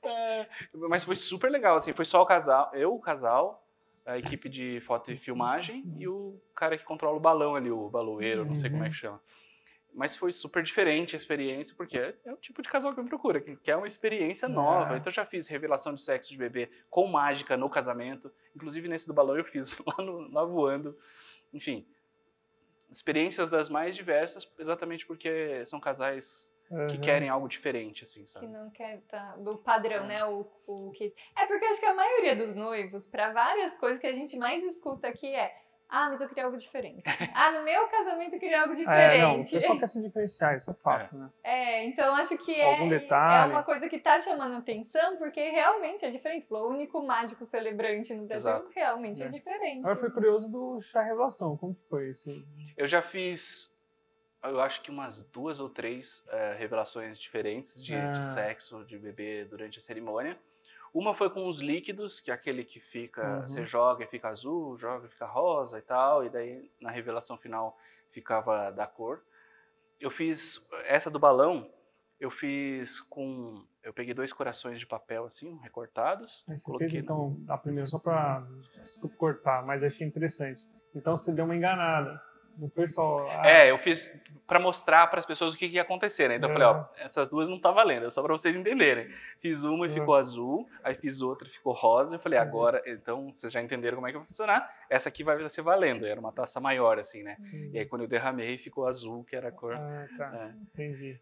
B: É, Mas foi super legal, assim, foi só o casal, eu, o casal, a equipe de foto e filmagem e o cara que controla o balão ali, o baloeiro, não sei como é que chama. Mas foi super diferente a experiência, porque é, é o tipo de casal que me procura, que quer uma experiência nova.
C: É.
B: Então eu já fiz revelação de sexo de bebê com mágica no casamento. Inclusive nesse do balão eu fiz lá, no, lá voando. Enfim, experiências das mais diversas, exatamente porque são casais que
C: Uhum.
B: querem algo diferente, assim,
A: Que
B: sabe?
A: não quer tá, do padrão, né? O, o que... É porque acho que a maioria dos noivos, para várias coisas que a gente mais escuta aqui é ah, mas eu queria algo diferente. Ah, no meu casamento eu queria algo
C: É, não, o
A: diferente.
C: pessoal quer se diferenciar, isso é fato, né?
A: É, então acho que é,
C: Algum detalhe.
A: é uma coisa que tá chamando atenção, porque realmente é diferente. O único mágico celebrante no Brasil
B: Exato.
A: realmente é,
C: É.
A: diferente.
C: Agora foi curioso do chá revelação, como que foi esse?
B: Eu já fiz, eu acho que umas duas ou três eh, revelações diferentes de, de
C: Ah.
B: sexo de bebê durante a cerimônia. Uma foi com os líquidos, que é aquele que fica,
C: Uhum.
B: você joga e fica azul, joga e fica rosa e tal, e daí na revelação final ficava da cor. Eu fiz essa do balão, eu fiz com, eu peguei dois corações de papel assim, recortados,
C: você
B: coloquei
C: fez então a primeira só pra. Desculpa cortar, mas achei interessante. Então você deu uma enganada. Não foi só. ah,
B: É, eu fiz pra mostrar para as pessoas o que, que ia acontecer, né? Então eu falei, ó,
C: Uhum.
B: essas duas não tá valendo, é só pra vocês entenderem. Fiz uma e
C: Uhum.
B: ficou azul, aí fiz outra e ficou rosa. Eu falei,
C: Uhum.
B: agora, então vocês já entenderam como é que vai funcionar. Essa aqui vai ser valendo. Era uma taça maior, assim, né? E aí quando eu derramei, ficou azul, que era a cor.
C: Ah, tá.
B: É.
C: Entendi.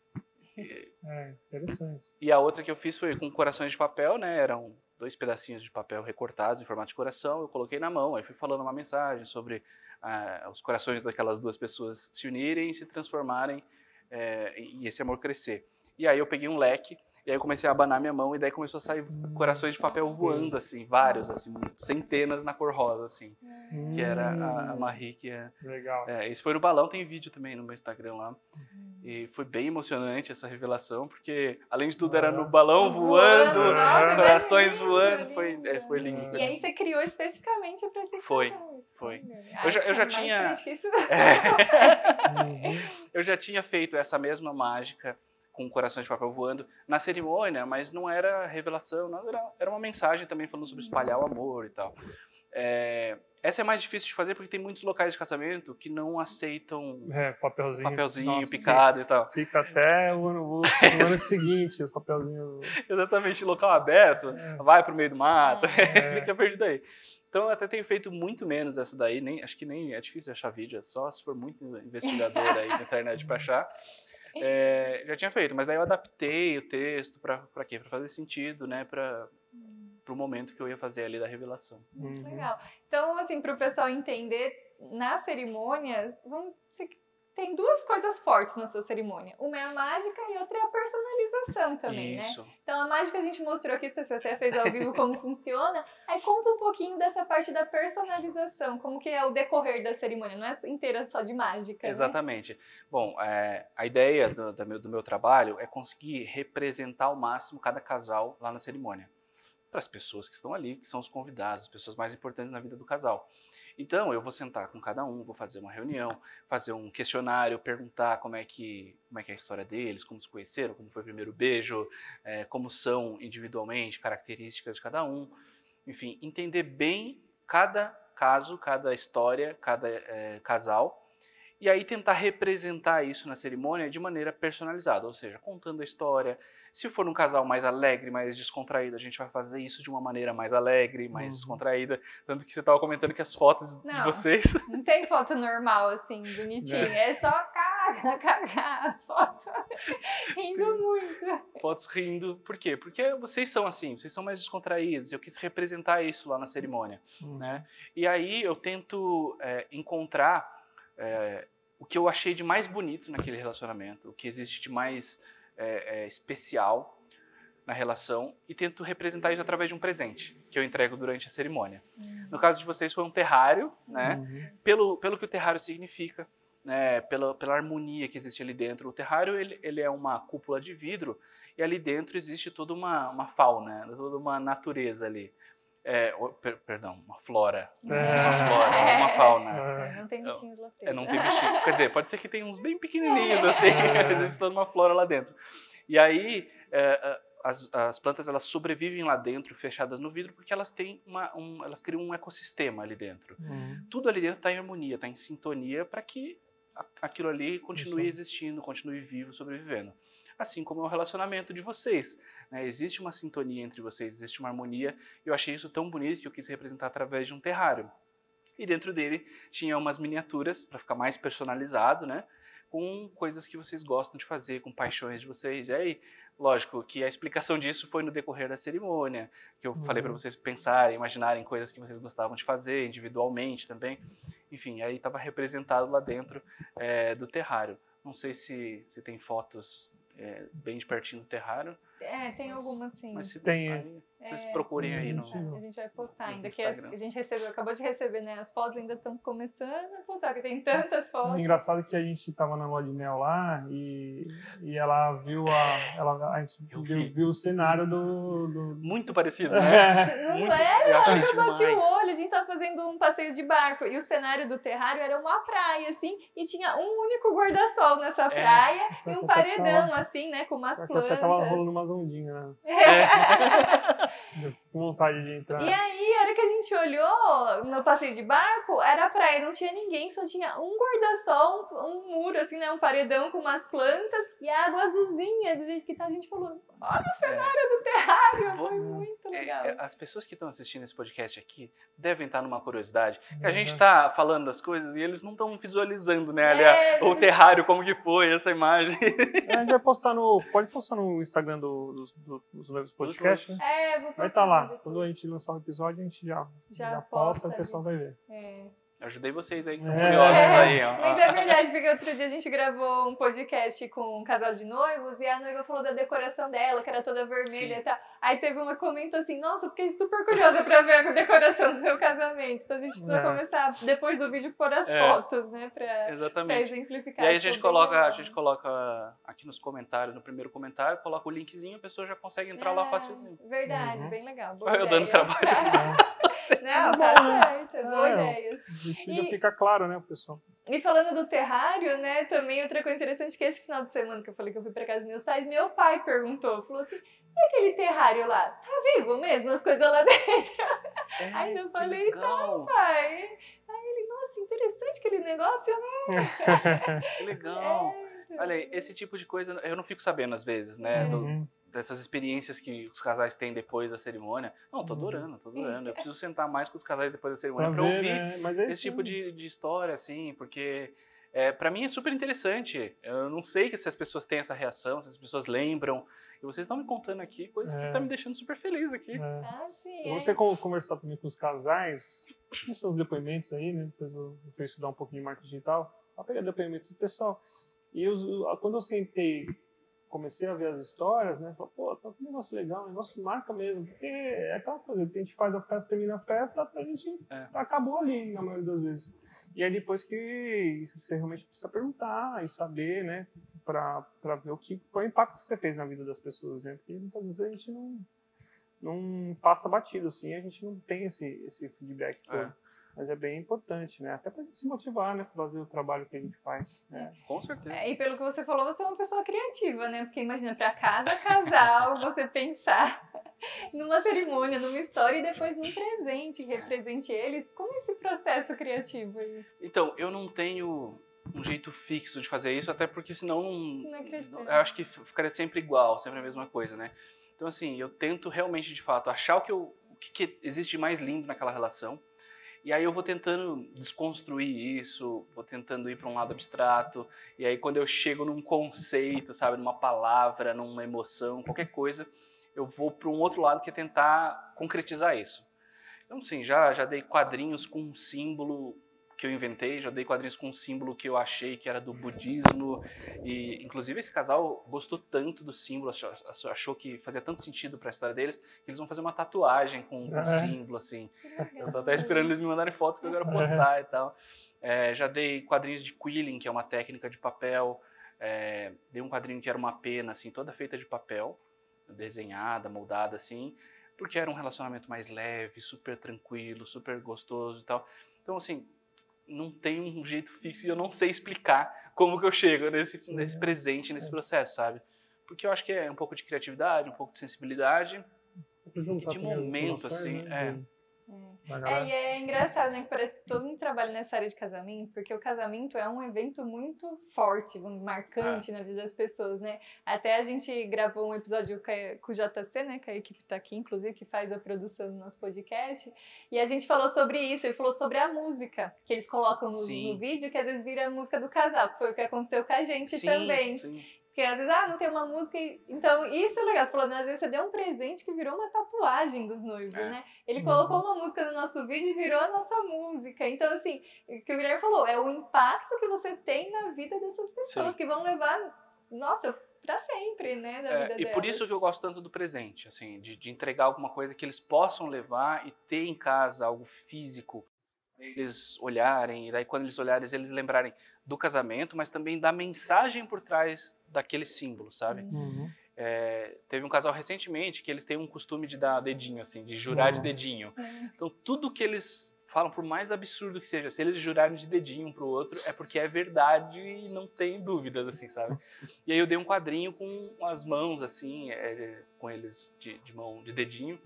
C: É, interessante.
B: E a outra que eu fiz foi com corações de papel, né? Eram dois pedacinhos de papel recortados em formato de coração. Eu coloquei na mão, aí fui falando uma mensagem sobre ah, os corações daquelas duas pessoas se unirem e se transformarem eh, e esse amor crescer. E aí eu peguei um leque e aí eu comecei a abanar minha mão e daí começou a sair corações de papel voando, assim, vários, assim, centenas na cor rosa, assim. Que era a, a
C: Hum,
B: Marie que ia
C: Legal.
B: é, esse foi no balão, tem vídeo também no meu Instagram lá. E foi bem emocionante essa revelação, porque além de tudo era no balão voando,
A: Voando,
C: nossa,
B: corações
A: lindo,
B: voando,
A: lindo.
B: foi, é, foi lindo.
A: E aí você criou especificamente pra esse
B: Foi,
A: isso.
B: foi.
A: Ai,
B: Eu já- eu já tinha-
A: isso.
C: Uhum.
B: Eu já tinha feito essa mesma mágica com corações de papel voando na cerimônia, mas não era revelação, não, era, era uma mensagem também falando sobre espalhar o amor e tal. É, essa é mais difícil de fazer porque tem muitos locais de casamento que não aceitam
C: É, papelzinho.
B: papelzinho
C: Nossa,
B: picado e tal.
C: Fica até o ano, o ano seguinte, os papelzinhos.
B: Exatamente, local aberto,
C: É.
B: vai pro meio do mato,
C: É.
B: fica perdido aí. Então eu até tenho feito muito menos essa daí, nem, acho que nem é difícil achar vídeo, é só se for muito investigador aí na internet pra achar. É, já tinha feito, mas daí eu adaptei o texto pra, pra quê? Pra fazer sentido, né, pra, pro momento que eu ia fazer ali da revelação.
C: Uhum.
A: Legal. Então, assim, para o pessoal entender, na cerimônia, vamos, você tem duas coisas fortes na sua cerimônia. Uma é a mágica e outra é a personalização também, né?
B: Isso.
A: Então, a mágica a gente mostrou aqui, você até fez ao vivo como funciona. Aí conta um pouquinho dessa parte da personalização, como que é o decorrer da cerimônia, não é inteira só de mágica, né?
B: Exatamente. Bom, é, a ideia do, da meu, do meu trabalho é conseguir representar ao máximo cada casal lá na cerimônia. Para as pessoas que estão ali, que são os convidados, as pessoas mais importantes na vida do casal. Então, eu vou sentar com cada um, vou fazer uma reunião, fazer um questionário, perguntar como é que, como é, que é a história deles, como se conheceram, como foi o primeiro beijo, é, como são individualmente, características de cada um. Enfim, entender bem cada caso, cada história, cada é, casal e aí tentar representar isso na cerimônia de maneira personalizada, ou seja, contando a história. Se for um casal mais alegre, mais descontraído, a gente vai fazer isso de uma maneira mais alegre, mais uhum. descontraída. Tanto que você estava comentando que as fotos não, de vocês.
A: Não tem foto normal, assim, bonitinha. É, é só caga, caga, as fotos rindo muito.
B: Fotos rindo. Por quê? Porque vocês são assim, vocês são mais descontraídos. Eu quis representar isso lá na cerimônia. Uhum. Né? E aí eu tento é, encontrar. É, o que eu achei de mais bonito naquele relacionamento, o que existe de mais é, é, especial na relação e tento representar isso através de um presente que eu entrego durante a cerimônia. Uhum. No caso de vocês foi um terrário, né? Uhum. Pelo, pelo que o terrário significa, né? Pela, pela harmonia que existe ali dentro. O terrário ele, ele é uma cúpula de vidro e ali dentro existe toda uma, uma fauna, toda uma natureza ali. É, per, perdão, uma flora. É. Uma flora, é. uma fauna.
A: É. Não tem bichinhos lá dentro.
B: É, não tem bichinhos. Quer dizer, pode ser que tenha uns bem pequenininhos, assim, existe toda uma flora lá dentro. E aí, é, as, as, plantas elas sobrevivem lá dentro, fechadas no vidro, porque elas têm uma, um, elas criam um ecossistema ali dentro. Uhum. Tudo ali dentro está em harmonia, está em sintonia para que aquilo ali continue existindo, continue vivo, sobrevivendo. Assim como é o relacionamento de vocês. Né? Existe uma sintonia entre vocês, existe uma harmonia. Eu achei isso tão bonito que eu quis representar através de um terrário. E dentro dele tinha umas miniaturas para ficar mais personalizado, né? Com coisas que vocês gostam de fazer, com paixões de vocês. E aí, lógico que a explicação disso foi no decorrer da cerimônia, que eu uhum. falei para vocês pensarem, imaginarem coisas que vocês gostavam de fazer individualmente também. Enfim, aí estava representado lá dentro é, do terrário. Não sei se, se tem fotos é, bem de pertinho do terrário.
A: É, tem algumas sim.
B: Mas se
C: tem.
B: Aí, vocês é, procurem aí no.
A: A gente vai postar ainda, que as, a gente recebeu, acabou de receber, né? As fotos ainda estão começando a postar, que tem tantas fotos.
C: O engraçado é que a gente estava na lua de mel lá e, e ela viu a. Ela, a gente viu, viu, o cenário do. do...
B: Muito parecido, né?
A: Não Muito, era? Eu bati o olho, a gente tava fazendo um passeio de barco e o cenário do terrário era uma praia, assim, e tinha um único guarda-sol nessa é. praia é. e um paredão, tava, assim, né? Com umas plantas.
C: Até tava rolando umas ondinhas, né? É. Com vontade de entrar.
A: E aí, a hora que a gente olhou no passeio de barco, era praia, não tinha ninguém, só tinha um guarda-sol, um, um, muro, assim, né? Um paredão com umas plantas e a água azulzinha, do jeito que tá. A gente falou: olha o cenário é. do terrário, foi muito é, legal. É,
B: as pessoas que estão assistindo esse podcast aqui devem estar numa curiosidade, que a gente está falando das coisas e eles não estão visualizando, né? É, o terrário, como que foi, essa imagem.
C: a gente vai postar no. Pode postar no Instagram do, dos, do, dos novos podcasts.
A: Né? É, vou
C: Vai estar tá lá. Depois. Quando a gente lançar o um episódio, a gente já, já, já posta, o pessoal vai ver.
B: É. Ajudei vocês aí, que estão é. curiosos aí. Ó.
A: Mas é verdade, porque outro dia a gente gravou um podcast com um casal de noivos e a noiva falou da decoração dela, que era toda vermelha Sim. e tal. Aí teve uma comenta assim, nossa, fiquei super curiosa pra ver a decoração do seu casamento. Então a gente precisa é. começar, depois do vídeo, pôr as é. fotos, né? Pra, Exatamente. pra exemplificar.
B: E aí a gente, coloca, a gente coloca aqui nos comentários, no primeiro comentário, coloca o linkzinho, a pessoa já consegue entrar lá é, facilzinho.
A: Verdade, uhum. bem legal. Boa
B: eu dando trabalho.
A: Não, tá certo, boa é, ideia.
C: Já fica claro, né, pessoal?
A: E falando do terrário, né, também outra coisa interessante que esse final de semana que eu falei que eu fui pra casa dos meus pais, meu pai perguntou, falou assim, e aquele terrário lá? Tá vivo mesmo as coisas lá dentro? É, Ainda eu falei, tá, pai. Aí ele, nossa, interessante aquele negócio,
B: né? que legal. É, então... Olha, esse tipo de coisa eu não fico sabendo às vezes, né? Uhum. Do, dessas experiências que os casais têm depois da cerimônia. Não, tô uhum. adorando, tô adorando. Eu preciso sentar mais com os casais depois da cerimônia para ouvir né? é esse tipo de, de história, assim, porque é, para mim é super interessante. Eu não sei se as pessoas têm essa reação, se as pessoas lembram. E vocês estão me contando aqui coisas é. que tá me deixando super feliz aqui. É.
A: Ah, sim,
C: é. Você conversar também com os casais, com seus depoimentos aí, né? Depois eu fui estudar um pouquinho de marketing digital, para pegar depoimentos do pessoal. E eu, quando eu sentei comecei a ver as histórias, né? Falei, pô, tá um negócio legal, um negócio que marca mesmo. Porque é aquela coisa, a gente faz a festa, termina a festa, a gente é. acabou ali, na maioria das vezes. E aí depois que você realmente precisa perguntar e saber, né? Pra, pra ver o que, qual é o impacto que você fez na vida das pessoas, né? Porque muitas vezes a gente não, não passa batido, assim, a gente não tem esse, esse feedback todo.
B: É.
C: Mas é bem importante, né? Até pra gente se motivar, né? Fazer o trabalho que a gente faz. Né?
B: Com certeza.
A: É, e pelo que você falou, você é uma pessoa criativa, né? Porque imagina, para cada casal você pensar numa cerimônia, numa história e depois num presente que represente eles. Como é esse processo criativo aí?
B: Então, eu não tenho um jeito fixo de fazer isso, até porque senão
A: Não acredito.
B: eu acho que ficaria sempre igual, sempre a mesma coisa, né? Então, assim, eu tento realmente, de fato, achar o que, eu, o que, que existe de mais lindo naquela relação. E aí eu vou tentando desconstruir isso, vou tentando ir para um lado abstrato. E aí quando eu chego num conceito, sabe, numa palavra, numa emoção, qualquer coisa, eu vou para um outro lado que é tentar concretizar isso. Então, sim, já, já dei quadrinhos com um símbolo que eu inventei, já dei quadrinhos com um símbolo que eu achei que era do budismo e inclusive esse casal gostou tanto do símbolo, achou, achou que fazia tanto sentido para a história deles, que eles vão fazer uma tatuagem com o
C: Ah, é?
B: símbolo assim. Eu tô até esperando eles me mandarem fotos que eu quero postar e tal. É, já dei quadrinhos de quilling, que é uma técnica de papel. É, dei um quadrinho que era uma pena, assim, toda feita de papel, desenhada, moldada, assim, porque era um relacionamento mais leve, super tranquilo, super gostoso e tal. Então, assim, não tem um jeito fixo e eu não sei explicar como que eu chego nesse, nesse
C: é.
B: presente, nesse processo, sabe? Porque eu acho que é um pouco de criatividade, um pouco de sensibilidade.
C: Juntar
B: de
C: as
B: momento, assim,
C: né,
B: é.
C: do-
A: É, e é engraçado, né? Que parece que todo mundo trabalha nessa área de casamento, porque o casamento é um evento muito forte, marcante
B: É.
A: na vida das pessoas, né? Até a gente gravou um episódio com o JC, né? Que a equipe tá aqui, inclusive, que faz a produção do nosso podcast. E a gente falou sobre isso, ele falou sobre a música que eles colocam no,
B: Sim.
A: no vídeo, que às vezes vira a música do casal, foi o que aconteceu com a gente também.
B: sim.
A: Porque às vezes, ah, não tem uma música. e- Então, isso é legal. Você falou, né? às vezes você deu um presente que virou uma tatuagem dos noivos,
B: É.
A: né? Ele
C: Uhum.
A: colocou uma música no nosso vídeo e virou a nossa música. Então, assim, o que o Guilherme falou, é o impacto que você tem na vida dessas pessoas
B: Sim.
A: que vão levar, nossa, pra sempre, né? Da
B: É,
A: vida
B: e por
A: delas.
B: isso que eu gosto tanto do presente, assim, de, de entregar alguma coisa que eles possam levar e ter em casa algo físico, eles olharem, e daí quando eles olharem, eles lembrarem do casamento, mas também da mensagem por trás daquele símbolo, sabe?
C: Uhum.
B: É, teve um casal recentemente que eles têm um costume de dar dedinho, assim, de jurar de
C: Uhum.
B: dedinho.
A: É.
B: Então tudo que eles falam, por mais absurdo que seja, se eles jurarem de dedinho um pro outro, é porque é verdade e não tem dúvidas, assim, sabe? E aí eu dei um quadrinho com as mãos, assim, é, com eles de, de mão, de dedinho.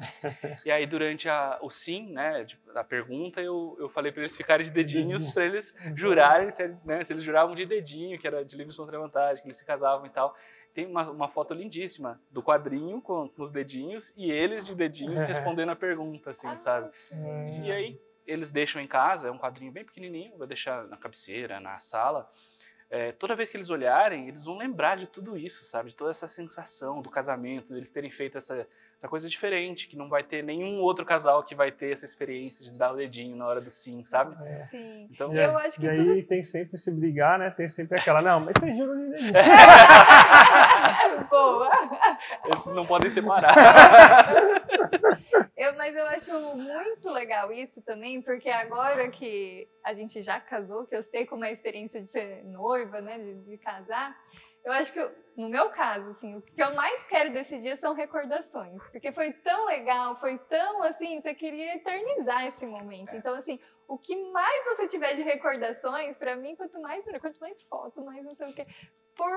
B: E aí durante a, o sim, né, de- a pergunta, eu, eu falei para eles ficarem de dedinhos,
C: Dedinho.
B: para eles jurarem, se, né, se eles juravam de dedinho, que era de livre espontânea vontade, que eles se casavam e tal. Tem uma, uma foto lindíssima do quadrinho com, com os dedinhos e eles de dedinhos respondendo a pergunta, assim, sabe? E aí eles deixam em casa, é um quadrinho bem pequenininho, vai deixar na cabeceira, na sala. É, toda vez que eles olharem, eles vão lembrar de tudo isso, sabe? De toda essa sensação do casamento, deles terem feito essa, essa coisa diferente, que não vai ter nenhum outro casal que vai ter essa experiência de dar o dedinho na hora do sim, sabe?
A: Sim.
B: Então,
C: E,
A: Eu acho que
C: e aí
A: tudo-
C: tem sempre se brigar, né? Tem sempre aquela, não, mas você jura de dedinho.
A: Boa!
B: eles não podem separar.
A: Mas eu acho muito legal isso também, porque agora que a gente já casou, que eu sei como é a experiência de ser noiva, né, de, de casar, eu acho que, eu- no meu caso, assim, o que eu mais quero desse dia são recordações, porque foi tão legal, foi tão, assim, você queria eternizar esse momento. Então, assim, o que mais você tiver de recordações, pra mim, quanto mais, melhor, quanto mais foto, mais não sei o quê, por,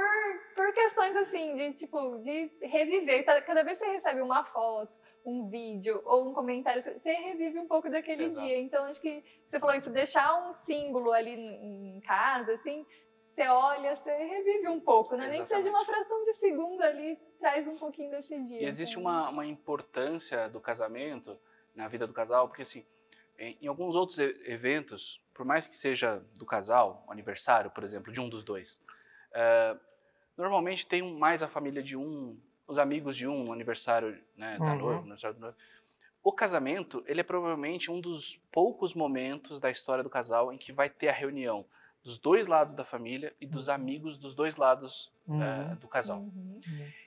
A: por questões, assim, de, tipo, de reviver. Cada- Cada vez que você recebe uma foto, um vídeo ou um comentário, você revive um pouco daquele
B: Exato.
A: dia. Então, acho que você falou isso, deixar um símbolo ali em casa, assim, você olha, você revive um pouco, né? Nem que seja uma fração de segundo ali, traz um pouquinho desse dia.
B: E existe
A: Então,
B: uma, uma importância do casamento na vida do casal, porque assim, em, em alguns outros eventos, por mais que seja do casal, aniversário, por exemplo, de um dos dois, eh, normalmente tem mais a família de um, os amigos de um, aniversário né, da
C: Uhum.
B: noiva, no aniversário do noivo. O casamento, ele é provavelmente um dos poucos momentos da história do casal em que vai ter a reunião dos dois lados da família e dos amigos dos dois lados
C: Uhum.
B: do casal.
A: uhum.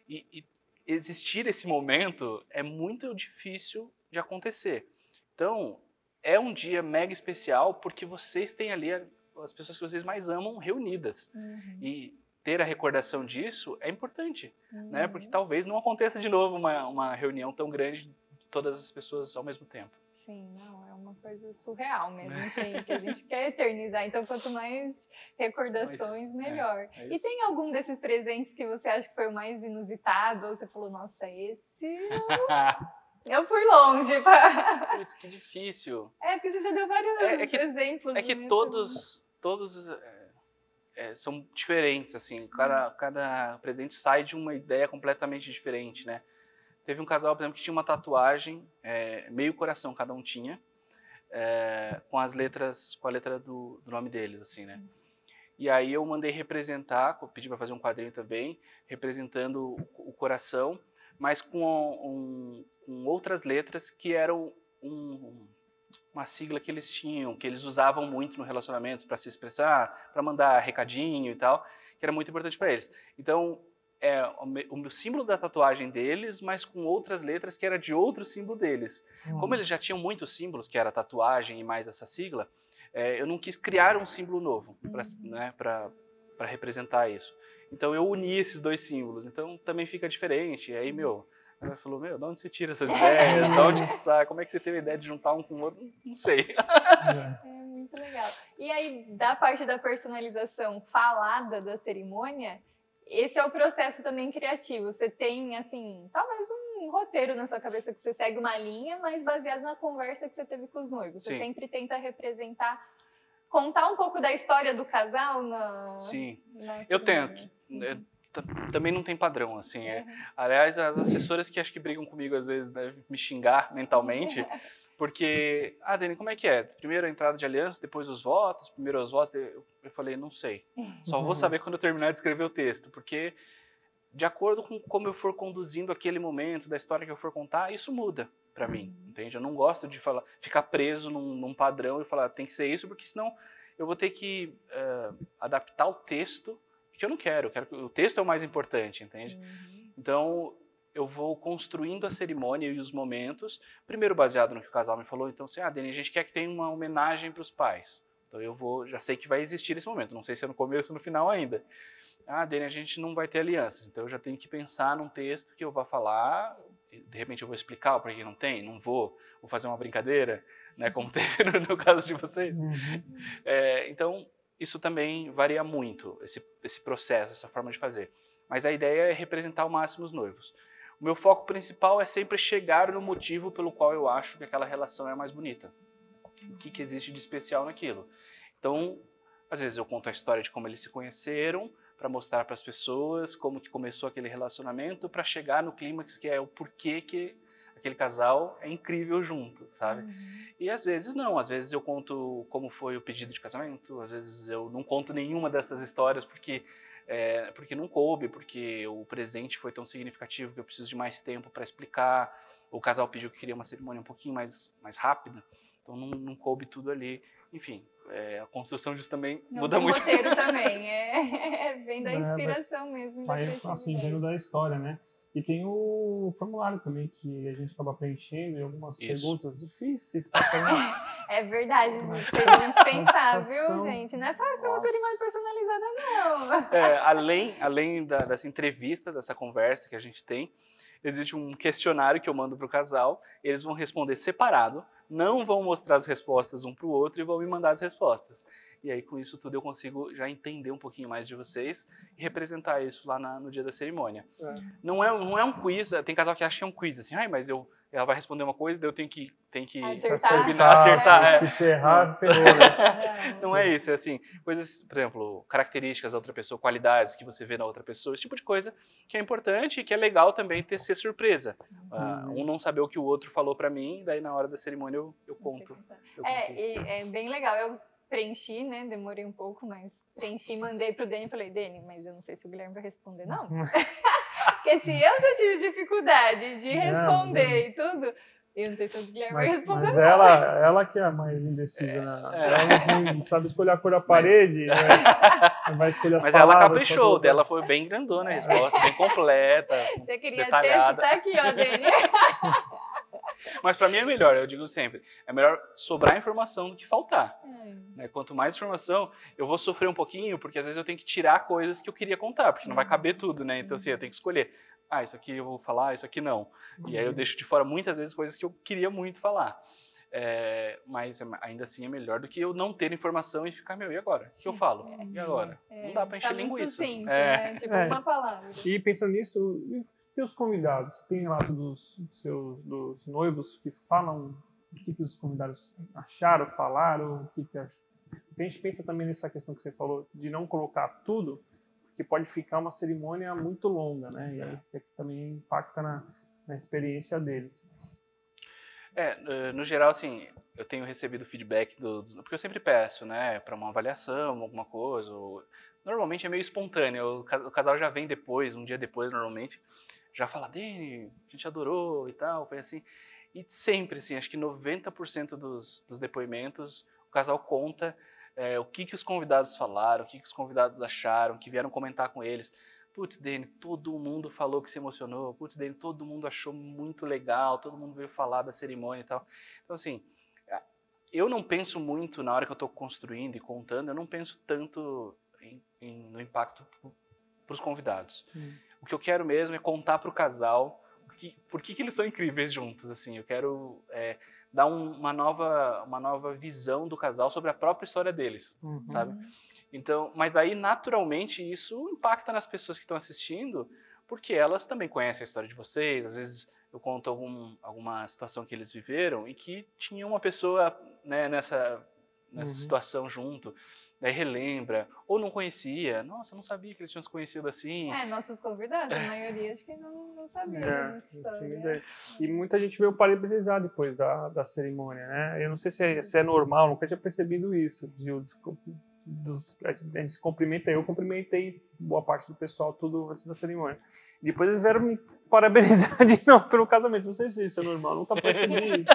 B: E, e existir esse momento é muito difícil de acontecer. Então, é um dia mega especial porque vocês têm ali a- as pessoas que vocês mais amam reunidas.
A: Uhum.
B: E ter a recordação disso é importante, né?
A: Uhum.
B: Porque talvez não aconteça de novo uma, uma reunião tão grande todas as pessoas ao mesmo tempo.
A: Sim, não, é uma coisa surreal mesmo, assim, que a gente quer eternizar. Então, quanto mais recordações, Mas, melhor. É, é e tem algum desses presentes que você acha que foi o mais inusitado? Ou você falou, nossa, esse. Eu fui longe. Pra...
B: Putz, que difícil.
A: É, porque você já deu vários é, é que, exemplos.
B: É que né? todos, todos é, são diferentes, assim. Cada, cada presente sai de uma ideia completamente diferente, né? Teve um casal, por exemplo, que tinha uma tatuagem, é, meio coração cada um tinha, é, com as letras, com a letra do, do, nome deles, assim, né? E aí eu mandei representar, pedi para fazer um quadrinho também, representando o, o coração, mas com, um, com, outras letras que eram um, uma sigla que eles tinham, que eles usavam muito no relacionamento para se expressar, para mandar recadinho e tal, que era muito importante para eles. Então é o, o símbolo da tatuagem deles, mas com outras letras que era de outro símbolo deles. Uhum. Como eles já tinham muitos símbolos, que era tatuagem e mais essa sigla, é, eu não quis criar um símbolo novo para uhum. né, representar isso. Então eu uni esses dois símbolos. Então também fica diferente. E aí, meu, ela falou, meu, de onde você tira essas ideias? De onde que sai? Como é que você teve a ideia de juntar um com o outro? Não sei.
A: É muito legal. E aí, da parte da personalização falada da cerimônia, esse é o processo também criativo. Você tem, assim, talvez um roteiro na sua cabeça que você segue uma linha, mas baseado na conversa que você teve com os noivos. Sim. Você sempre tenta representar, contar um pouco da história do casal na.
B: Sim. Na eu tento. Uhum. Também não tem padrão, assim. É. Uhum. Aliás, as assessoras que acho que brigam comigo às vezes devem me xingar mentalmente. Porque, ah, Dani, como é que é? Primeiro a entrada de aliança, depois os votos, primeiro os votos. Eu falei, não sei. Só vou saber quando eu terminar de escrever o texto, porque de acordo com como eu for conduzindo aquele momento, da história que eu for contar, isso muda para mim, uhum. entende? Eu não gosto de falar, ficar preso num, num, padrão e falar tem que ser isso, porque senão eu vou ter que uh, adaptar o texto que eu não quero. Eu quero que o texto é o mais importante, entende? Uhum. Então eu vou construindo a cerimônia e os momentos, primeiro baseado no que o casal me falou, então assim, ah, Dani, a gente quer que tenha uma homenagem para os pais. Então eu vou, já sei que vai existir esse momento, não sei se é no começo ou no final ainda. Ah, Dani, a gente não vai ter alianças, então eu já tenho que pensar num texto que eu vá falar, de repente eu vou explicar por que não tem, não vou, vou fazer uma brincadeira, né, como teve no, no caso de vocês. Uhum. É, então, isso também varia muito, esse, esse processo, essa forma de fazer. Mas a ideia é representar ao máximo os noivos. O meu foco principal é sempre chegar no motivo pelo qual eu acho que aquela relação é mais bonita. O que, que existe de especial naquilo. Então, às vezes eu conto a história de como eles se conheceram, para mostrar para as pessoas como que começou aquele relacionamento, para chegar no clímax que é o porquê que aquele casal é incrível junto, sabe? Uhum. E às vezes não, às vezes eu conto como foi o pedido de casamento, às vezes eu não conto nenhuma dessas histórias porque é, porque não coube, porque o presente foi tão significativo que eu preciso de mais tempo para explicar. O casal pediu que queria uma cerimônia um pouquinho mais, mais rápida, então não, não coube tudo ali. Enfim, é, a construção disso também não muda muito.
A: O roteiro também, é, é, vem da é, inspiração mesmo.
C: Vai, assim, vendo da história, né? E tem o formulário também que a gente acaba preenchendo e algumas Isso. perguntas difíceis para
A: É verdade, isso tem a gente pensar, viu, gente? Não é fácil ter uma cerimônia personalizada, não.
B: É, além além da, dessa entrevista, dessa conversa que a gente tem, existe um questionário que eu mando para o casal. Eles vão responder separado, não vão mostrar as respostas um para o outro e vão me mandar as respostas. E aí, com isso tudo, eu consigo já entender um pouquinho mais de vocês e representar isso lá na, no dia da cerimônia. É. Não, é, não é um quiz, tem casal que acha que é um quiz, assim, ai, mas eu, ela vai responder uma coisa, daí eu tenho que, tenho que
A: acertar.
B: Combinar, acertar
C: é. Se ferrar, ferrou, né?
B: Não, é isso, é assim, coisas, por exemplo, características da outra pessoa, qualidades que você vê na outra pessoa, esse tipo de coisa que é importante e que é legal também ter ser surpresa. Uhum. Uh, um não saber o que o outro falou para mim, daí na hora da cerimônia eu, eu conto.
A: Eu é, e é bem legal. Eu preenchi, né? Demorei um pouco, mas preenchi, mandei pro Dani e falei, Dani, mas eu não sei se o Guilherme vai responder, não. Porque se eu já tive dificuldade de responder não, e tudo, eu não sei se o Guilherme mas, vai responder.
C: Mas ela, ela que é a mais indecisa. Né? É, ela não sabe escolher a cor da parede, né? vai escolher as
B: mas
C: palavras.
B: Mas ela caprichou, dela foi bem grandona a resposta, bem completa.
A: Você queria detalhada. ter, você tá aqui, ó, Dani.
B: Mas para mim é melhor, eu digo sempre, é melhor sobrar informação do que faltar. Hum. Né? Quanto mais informação, eu vou sofrer um pouquinho, porque às vezes eu tenho que tirar coisas que eu queria contar, porque não vai caber tudo, né? Então, assim, eu tenho que escolher. ah, isso aqui eu vou falar, isso aqui não. E aí eu
C: Uhum.
B: deixo de fora muitas vezes coisas que eu queria muito falar. É, mas é- ainda assim é melhor do que eu não ter informação e ficar, meu, e agora? O que eu falo? E agora?
A: É,
B: não dá pra encher
A: tá
B: linguiça.
A: sucinto,
B: É.
A: né? Tipo,
C: É.
A: uma palavra.
C: E pensando nisso, e- os convidados? Tem relato dos seus dos noivos que falam o que, que os convidados acharam, falaram, o que, que ach- Porque a gente pensa também nessa questão que você falou de não colocar tudo, porque pode ficar uma cerimônia muito longa, né? E aí também impacta na, na experiência deles.
B: É, no geral, assim, eu tenho recebido feedback do, do- porque eu sempre peço, né, para uma avaliação, alguma coisa. ou- normalmente é meio espontâneo. O casal já vem depois, um dia depois, normalmente, já fala, Dani, a gente adorou e tal, foi assim. E sempre, assim, acho que 90% dos, dos depoimentos, o casal conta eh, o que, que os convidados falaram, o que, que os convidados acharam, que vieram comentar com eles. Putz, Dani, todo mundo falou que se emocionou. Putz, Dani, todo mundo achou muito legal. Todo mundo veio falar da cerimônia e tal. Então, assim, eu não penso muito na hora que eu estou construindo e contando, eu não penso tanto em- em- no impacto para os convidados.
C: Hum.
B: O que eu quero mesmo é contar para o casal que, por que, que eles são incríveis juntos. Assim, eu quero é, dar um- uma, nova, uma nova visão do casal sobre a própria história deles
C: Uhum.
B: sabe? Então, mas daí naturalmente isso impacta nas pessoas que estão assistindo, porque elas também conhecem a história de vocês. Às vezes eu conto algum, alguma situação que eles viveram e que tinha uma pessoa né, nessa nessa
C: Uhum.
B: situação junto. Daí relembra, ou não conhecia, nossa, eu não sabia que eles tinham se conhecido assim.
A: É, nossos convidados, a maioria acho que não, não sabia
C: É,
A: dessa
C: tinha
A: história.
C: ideia. E muita gente veio parabenizar depois da, da cerimônia, né? Eu não sei se é, se é normal, nunca tinha percebido isso. De, os- dos, a gente se cumprimenta, eu cumprimentei boa parte do pessoal tudo antes da cerimônia. E depois eles vieram me parabenizar de novo pelo casamento. Não sei se isso é normal, nunca percebi isso.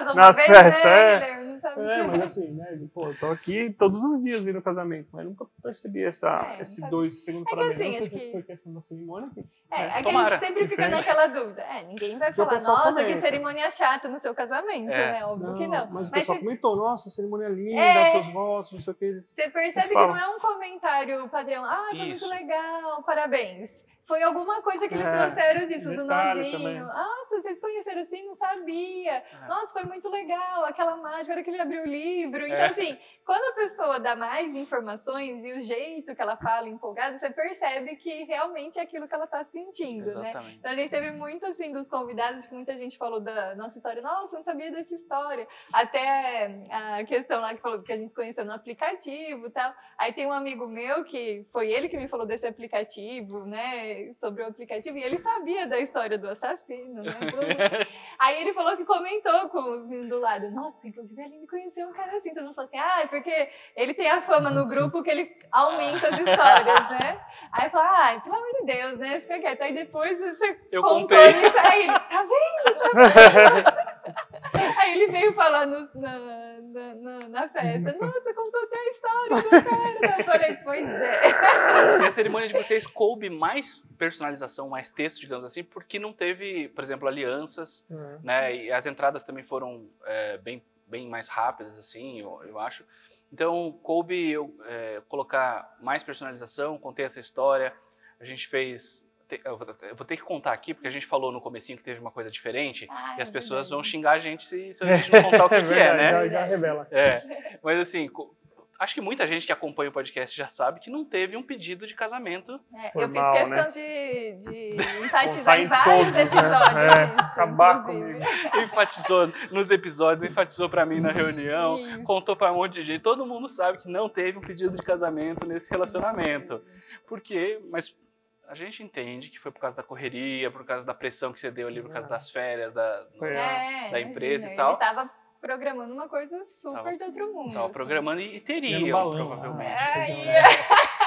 A: Casou
C: Nas
A: uma vez,
C: festas,
A: né,
C: é.
A: Não sabe
C: É,
A: se...
C: mas assim, né? Pô, eu tô aqui todos os dias vendo o casamento, mas nunca percebi essa,
A: É, não
C: esse
A: sabe.
C: dois segundos
A: É que
C: parabéns.
A: assim,
C: não sei se
A: que-
C: foi questão da cerimônia. que-
A: É,
C: né?
A: é que a
B: Tomara.
A: gente sempre fica naquela dúvida. É, ninguém vai
C: o
A: falar, nossa, que
C: comenta.
A: cerimônia chata no seu casamento,
B: É.
A: né? Óbvio que não.
C: Mas o
A: Mas
C: pessoal
A: você-
C: comentou, nossa, cerimônia linda,
A: É.
C: seus votos, não sei o que. Eles...
A: Você percebe que
C: falam.
A: não é um comentário padrão. Ah, foi
B: Isso.
A: muito legal, parabéns. Foi alguma coisa que eles
C: É,
A: trouxeram disso, do nozinho.
C: também.
A: Nossa, vocês conheceram assim? Não sabia. Nossa, foi muito legal. Aquela mágica, a hora que ele abriu o livro. Então,
B: É.
A: assim, quando a pessoa dá mais informações e o jeito que ela fala empolgada, você percebe que realmente é aquilo que ela está sentindo, né?
B: Exatamente.
A: Então a gente teve muito assim dos convidados, que muita gente falou da nossa história. Nossa, não sabia dessa história. Até a questão lá que falou que a gente se conheceu no aplicativo e tal. Aí tem um amigo meu que foi ele que me falou desse aplicativo, né? Sobre o aplicativo. E ele sabia da história do assassino, né? tudo. Aí ele falou que comentou com os meninos do lado. Nossa, inclusive ele me conheceu um cara assim. Todo mundo falou assim: ah, é porque ele tem a fama no grupo que ele aumenta as histórias, né? Aí falei, ah, pelo amor de Deus, né? Fica quieto. Aí depois você
B: Eu
A: contou
B: contei.
A: isso. Aí ele, tá vendo? Tá vendo? Aí ele veio falar no- na, na, na, na festa. Nossa, contou até a história do cara. Eu falei, pois é.
B: E a cerimônia de vocês coube mais personalização, mais texto, digamos assim, porque não teve, por exemplo, alianças,
C: É.
B: né? E as entradas também foram é, bem, bem mais rápidas, assim, eu, eu acho. Então, coube eu é, colocar mais personalização, contei essa história. A gente fez. Te- Eu vou eu ter que contar aqui, porque a gente falou no comecinho que teve uma coisa diferente.
A: Ah,
B: e as
A: é
B: pessoas vão xingar a gente se, se a gente não contar o que, que é, né?
C: Já, já revela.
B: É, mas assim, acho que muita gente que acompanha o podcast já sabe que não teve um pedido de casamento.
A: É, eu
C: Formal,
A: fiz
C: né?
A: questão de, de
C: Contar
A: enfatizar
C: em
A: em vários
C: todos, né?
A: episódios
C: É,
A: isso,
C: acabar comigo.
B: Enfatizou nos episódios, enfatizou pra mim na reunião,
A: Isso.
B: contou pra um monte de gente. Todo mundo sabe que não teve um pedido de casamento nesse relacionamento. Por quê? Mas a gente entende que foi por causa da correria, por causa da pressão que você deu ali, por causa das férias, da,
A: É,
B: da empresa
A: imagina,
B: e tal.
A: Ele tava programando uma coisa super
B: Tava-
A: de outro mundo.
B: Tava
A: assim.
B: programando e teria,
C: balão,
B: provavelmente.
C: É.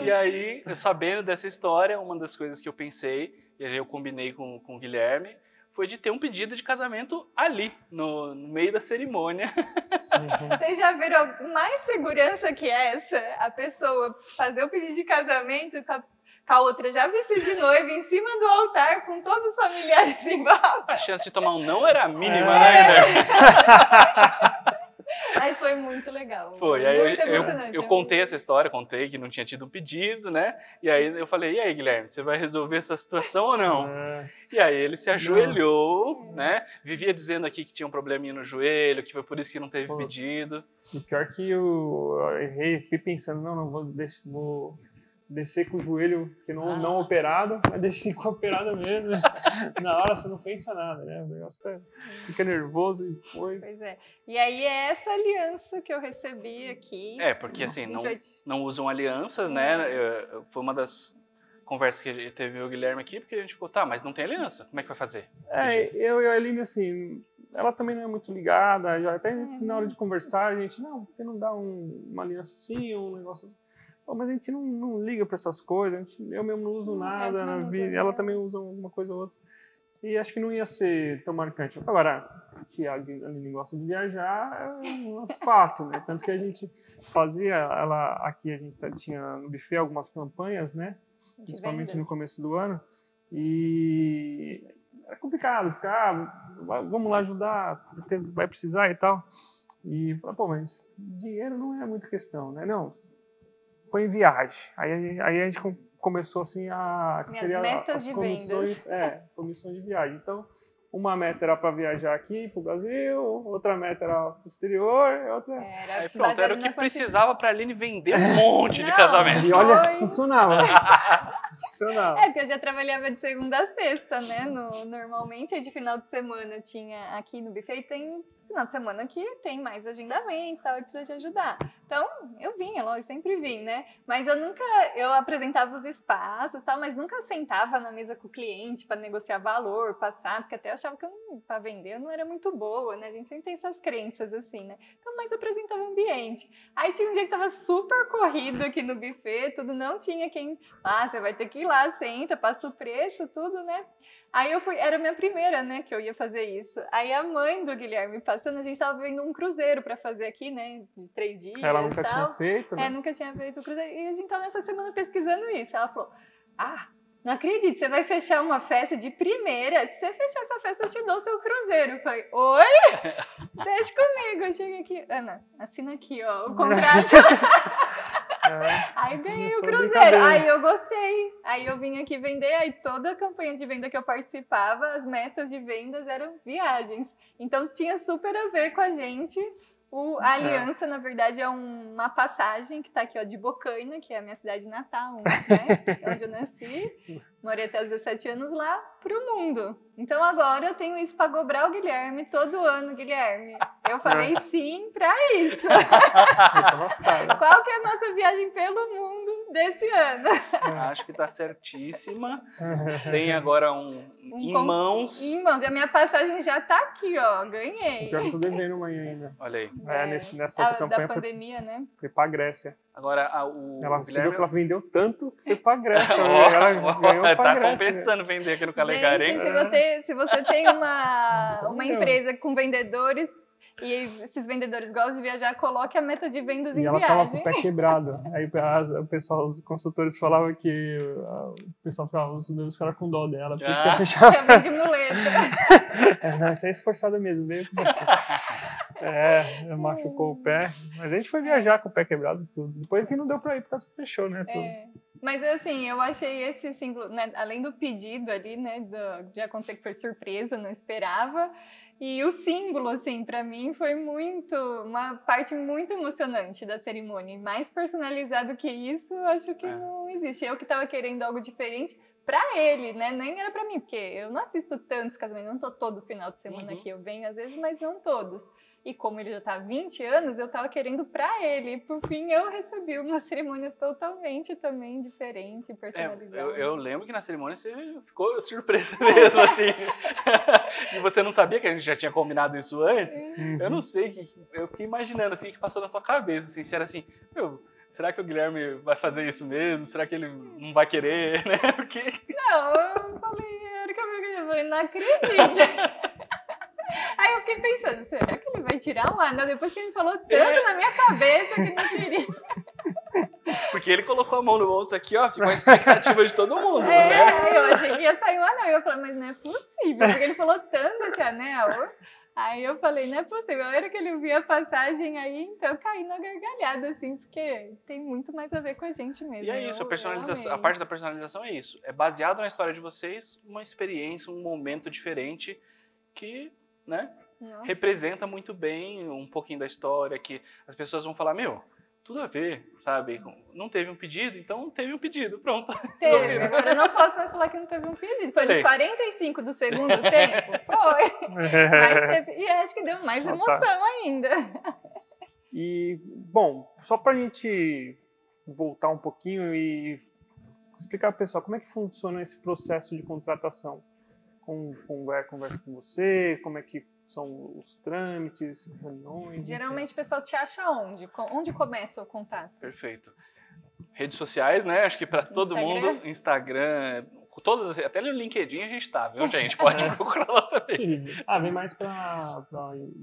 B: E aí, sabendo dessa história, uma das coisas que eu pensei, e aí eu combinei com, com o Guilherme, foi de ter um pedido de casamento ali, no, no meio da cerimônia.
A: Vocês já viram mais segurança que essa? A pessoa fazer o pedido de casamento com a, com a outra já vestida de noiva em cima do altar com todos os familiares em volta.
B: A chance de tomar um não era mínima,
C: É.
B: né, Guilherme?
A: Mas foi muito legal.
B: Foi, aí
A: muito
B: eu, eu,
A: emocionante.
B: eu contei essa história, contei que não tinha tido um pedido, né? E aí eu falei, e aí, Guilherme, você vai resolver essa situação ou não?
C: É,
B: E aí ele se ajoelhou, né? Vivia dizendo aqui que tinha um probleminha no joelho, que foi por isso que não teve
C: Putz.
B: pedido.
C: E pior que eu, eu errei, fiquei pensando, não, não, vou, deix- vou descer com o joelho que não,
B: Ah.
C: não operado, mas desci com a operada mesmo. Na hora você não pensa nada, né? O negócio tá, fica nervoso e foi.
A: Pois é. E aí é essa aliança que eu recebi aqui.
B: É, porque assim, não,
A: 28.
B: não usam alianças, né? Eu- Foi uma das conversas que teve o Guilherme aqui, porque a gente ficou, tá, mas não tem aliança, como é que vai fazer?
C: É, eu e a Aline, assim, ela também não é muito ligada, já até na hora de conversar, a gente, não, por que não dá um- uma aliança assim, um negócio assim? Mas a gente não, não liga pra essas coisas, a gente- eu mesmo não uso
A: Hum, eu
C: nada,
A: também não
C: vi-
A: uso
C: ela
A: nada.
C: também usa uma coisa ou outra. E acho que não ia ser tão marcante. Agora, que a Aline gosta de viajar é um fato, né? Tanto que a gente fazia, ela aqui a gente tá- tinha no buffet algumas campanhas, né?
A: de
C: principalmente no
A: vendas.
C: começo do ano. E é complicado ficar, "Vai- vamos lá ajudar, vai precisar e tal. E falar, pô, mas dinheiro não é muita questão, né? Não, põe viagem. Aí, aí a gente com- começou assim a que seria
A: metas
C: as
A: de
C: comissões, é, comissões de viagem. Então, uma meta era para viajar aqui para o Brasil, outra meta era para o exterior, outra
A: Era
B: Aí pronto, era o que precisava pra Aline vender um monte de
A: Não.
B: casamento.
C: e olha,
A: Foi.
C: funcionava. funcionava.
A: É, porque eu já trabalhava de segunda a sexta, né? No, normalmente, aí de final de semana tinha aqui no buffet, tem final de semana que tem mais agendamento e tal, e precisa de ajudar. Então, eu vinha, lógico, sempre vim, né? Mas eu nunca, eu apresentava os espaços tal, mas nunca sentava na mesa com o cliente para negociar valor, passar, porque até eu achava que pra vender eu não era muito boa, né? A gente sempre tem essas crenças assim, né? Então, mas apresentava o ambiente. Aí tinha um dia que tava super corrido aqui no buffet, tudo não tinha quem. Ah, você vai ter que ir lá, senta, passa o preço, tudo, né? Aí eu fui, era a minha primeira, né, que eu ia fazer isso. Aí a mãe do Guilherme passando, a gente tava vendo um cruzeiro pra fazer aqui, né, de três dias
C: Ela nunca
A: tal.
C: tinha feito, né?
A: É, nunca tinha feito o cruzeiro. E a gente tava nessa semana pesquisando isso. Ela falou: Ah, não acredito, você vai fechar uma festa de primeira. Se você fechar essa festa, eu te dou seu cruzeiro. Eu falei: Oi? Deixa comigo. Eu cheguei aqui. Ana, assina aqui, ó, o contrato.
C: É.
A: Aí ganhei o cruzeiro. Aí eu gostei. Aí eu vim aqui vender. Aí toda a campanha de venda que eu participava, as metas de vendas eram viagens. Então tinha super a ver com a gente. O, a aliança, na verdade, é um- uma passagem que está aqui, ó, de Bocaina, que é a minha cidade natal, né? onde eu nasci. Morei até os 17 anos lá, para o mundo. Então agora eu tenho isso para cobrar o Guilherme todo ano, Guilherme. Eu falei sim para isso.
C: Eu lascado.
A: Qual que é a nossa viagem pelo mundo desse ano?
B: Acho que tá certíssima. Tem agora um,
A: Um
B: em
A: con-
B: mãos.
A: Irmãos, a minha passagem já tá aqui, ó. Ganhei.
C: Que eu tô devendo amanhã ainda.
B: Olha aí.
C: É, nesse, nessa
A: A-
C: outra
A: da
C: campanha foi,
A: pandemia, né?
C: foi pra Grécia.
B: Agora a- o
C: Ela, você viu
B: Guilherme.
C: que ela vendeu tanto que foi pra Grécia.
B: Ó,
C: ela ganhou pra
B: tá
C: Grécia. né?
B: compensando vender aqui no Calegari,
A: Gente,
B: hein?
A: se você, se você tem uma, uma empresa com vendedores e esses vendedores gostam de viajar, coloque a meta de vendas
C: E
A: em
C: ela tava com
A: viagem.
C: o pé quebrado. Aí as- o pessoal, os consultores falavam que ah, o pessoal ficava, os os caras com dó dela, por isso que
B: Ah.
C: ia fechar.
A: Chama de muleta.
C: É, não, isso é esforçada mesmo, veio. É, machucou o pé. Mas a gente foi viajar com o pé quebrado e tudo. Depois que não deu pra ir, por causa que fechou, né? Tudo.
A: É. Mas assim, eu achei esse símbolo, né, além do pedido ali, né, do, de acontecer que foi surpresa, não esperava. E o símbolo, assim, para mim foi muito, uma parte muito emocionante da cerimônia. E Mais personalizado que isso, acho que
B: É.
A: não existe. Eu que tava querendo algo diferente para ele, né? Nem era para mim, porque eu não assisto tantos casamentos, não tô todo final de semana
B: Uhum.
A: aqui. Eu venho às vezes, mas não todos. E como ele já tá há 20 anos, eu tava querendo para ele. E por fim, eu recebi uma cerimônia totalmente também diferente,
B: É,
A: personalizada.
B: eu, eu lembro que na cerimônia você ficou surpresa mesmo, assim. e você não sabia que a gente já tinha combinado isso antes.
C: Uhum.
B: Eu não sei, que, eu fiquei imaginando assim, o que passou na sua cabeça, assim, se era assim, meu, será que o Guilherme vai fazer isso mesmo? Será que ele não vai querer, né? Porque
A: Não, eu falei, a hora que eu falei, não acredito. Aí eu fiquei pensando, será que vai tirar um anel? Depois que ele falou tanto na minha cabeça que não queria.
B: Porque ele colocou a mão no bolso aqui, ó, ficou a expectativa de todo mundo, né?
A: É, eu achei que ia sair um anel. E eu falei, mas não é possível, porque ele falou tanto desse anel. Aí eu falei, não é possível. A hora que ele viu a passagem aí, então eu caí na gargalhada, assim, porque tem muito mais a ver com a gente mesmo.
B: E é isso, a, personalização, a parte da personalização é isso. É baseado na história de vocês, uma experiência, um momento diferente que, né, Nossa. representa muito bem um pouquinho da história, que as pessoas vão falar, meu, tudo a ver, sabe? Não teve um pedido, então teve um pedido, pronto.
A: Teve, agora eu não posso mais falar que não teve um pedido. Foi nos 45 do segundo tempo? Foi. Mas teve, e acho que deu mais emoção ainda.
C: E, bom, só para a gente voltar um pouquinho e explicar para o pessoal como é que funciona esse processo de contratação com, com, é, conversa com você, como é que são os trâmites, reuniões.
A: Geralmente o pessoal te acha onde? Onde começa o contato?
B: Perfeito. Redes sociais, né? Acho que para todo mundo, Instagram, todas, até no LinkedIn a gente tá, viu, gente? Pode procurar lá também.
C: Ah, vem mais para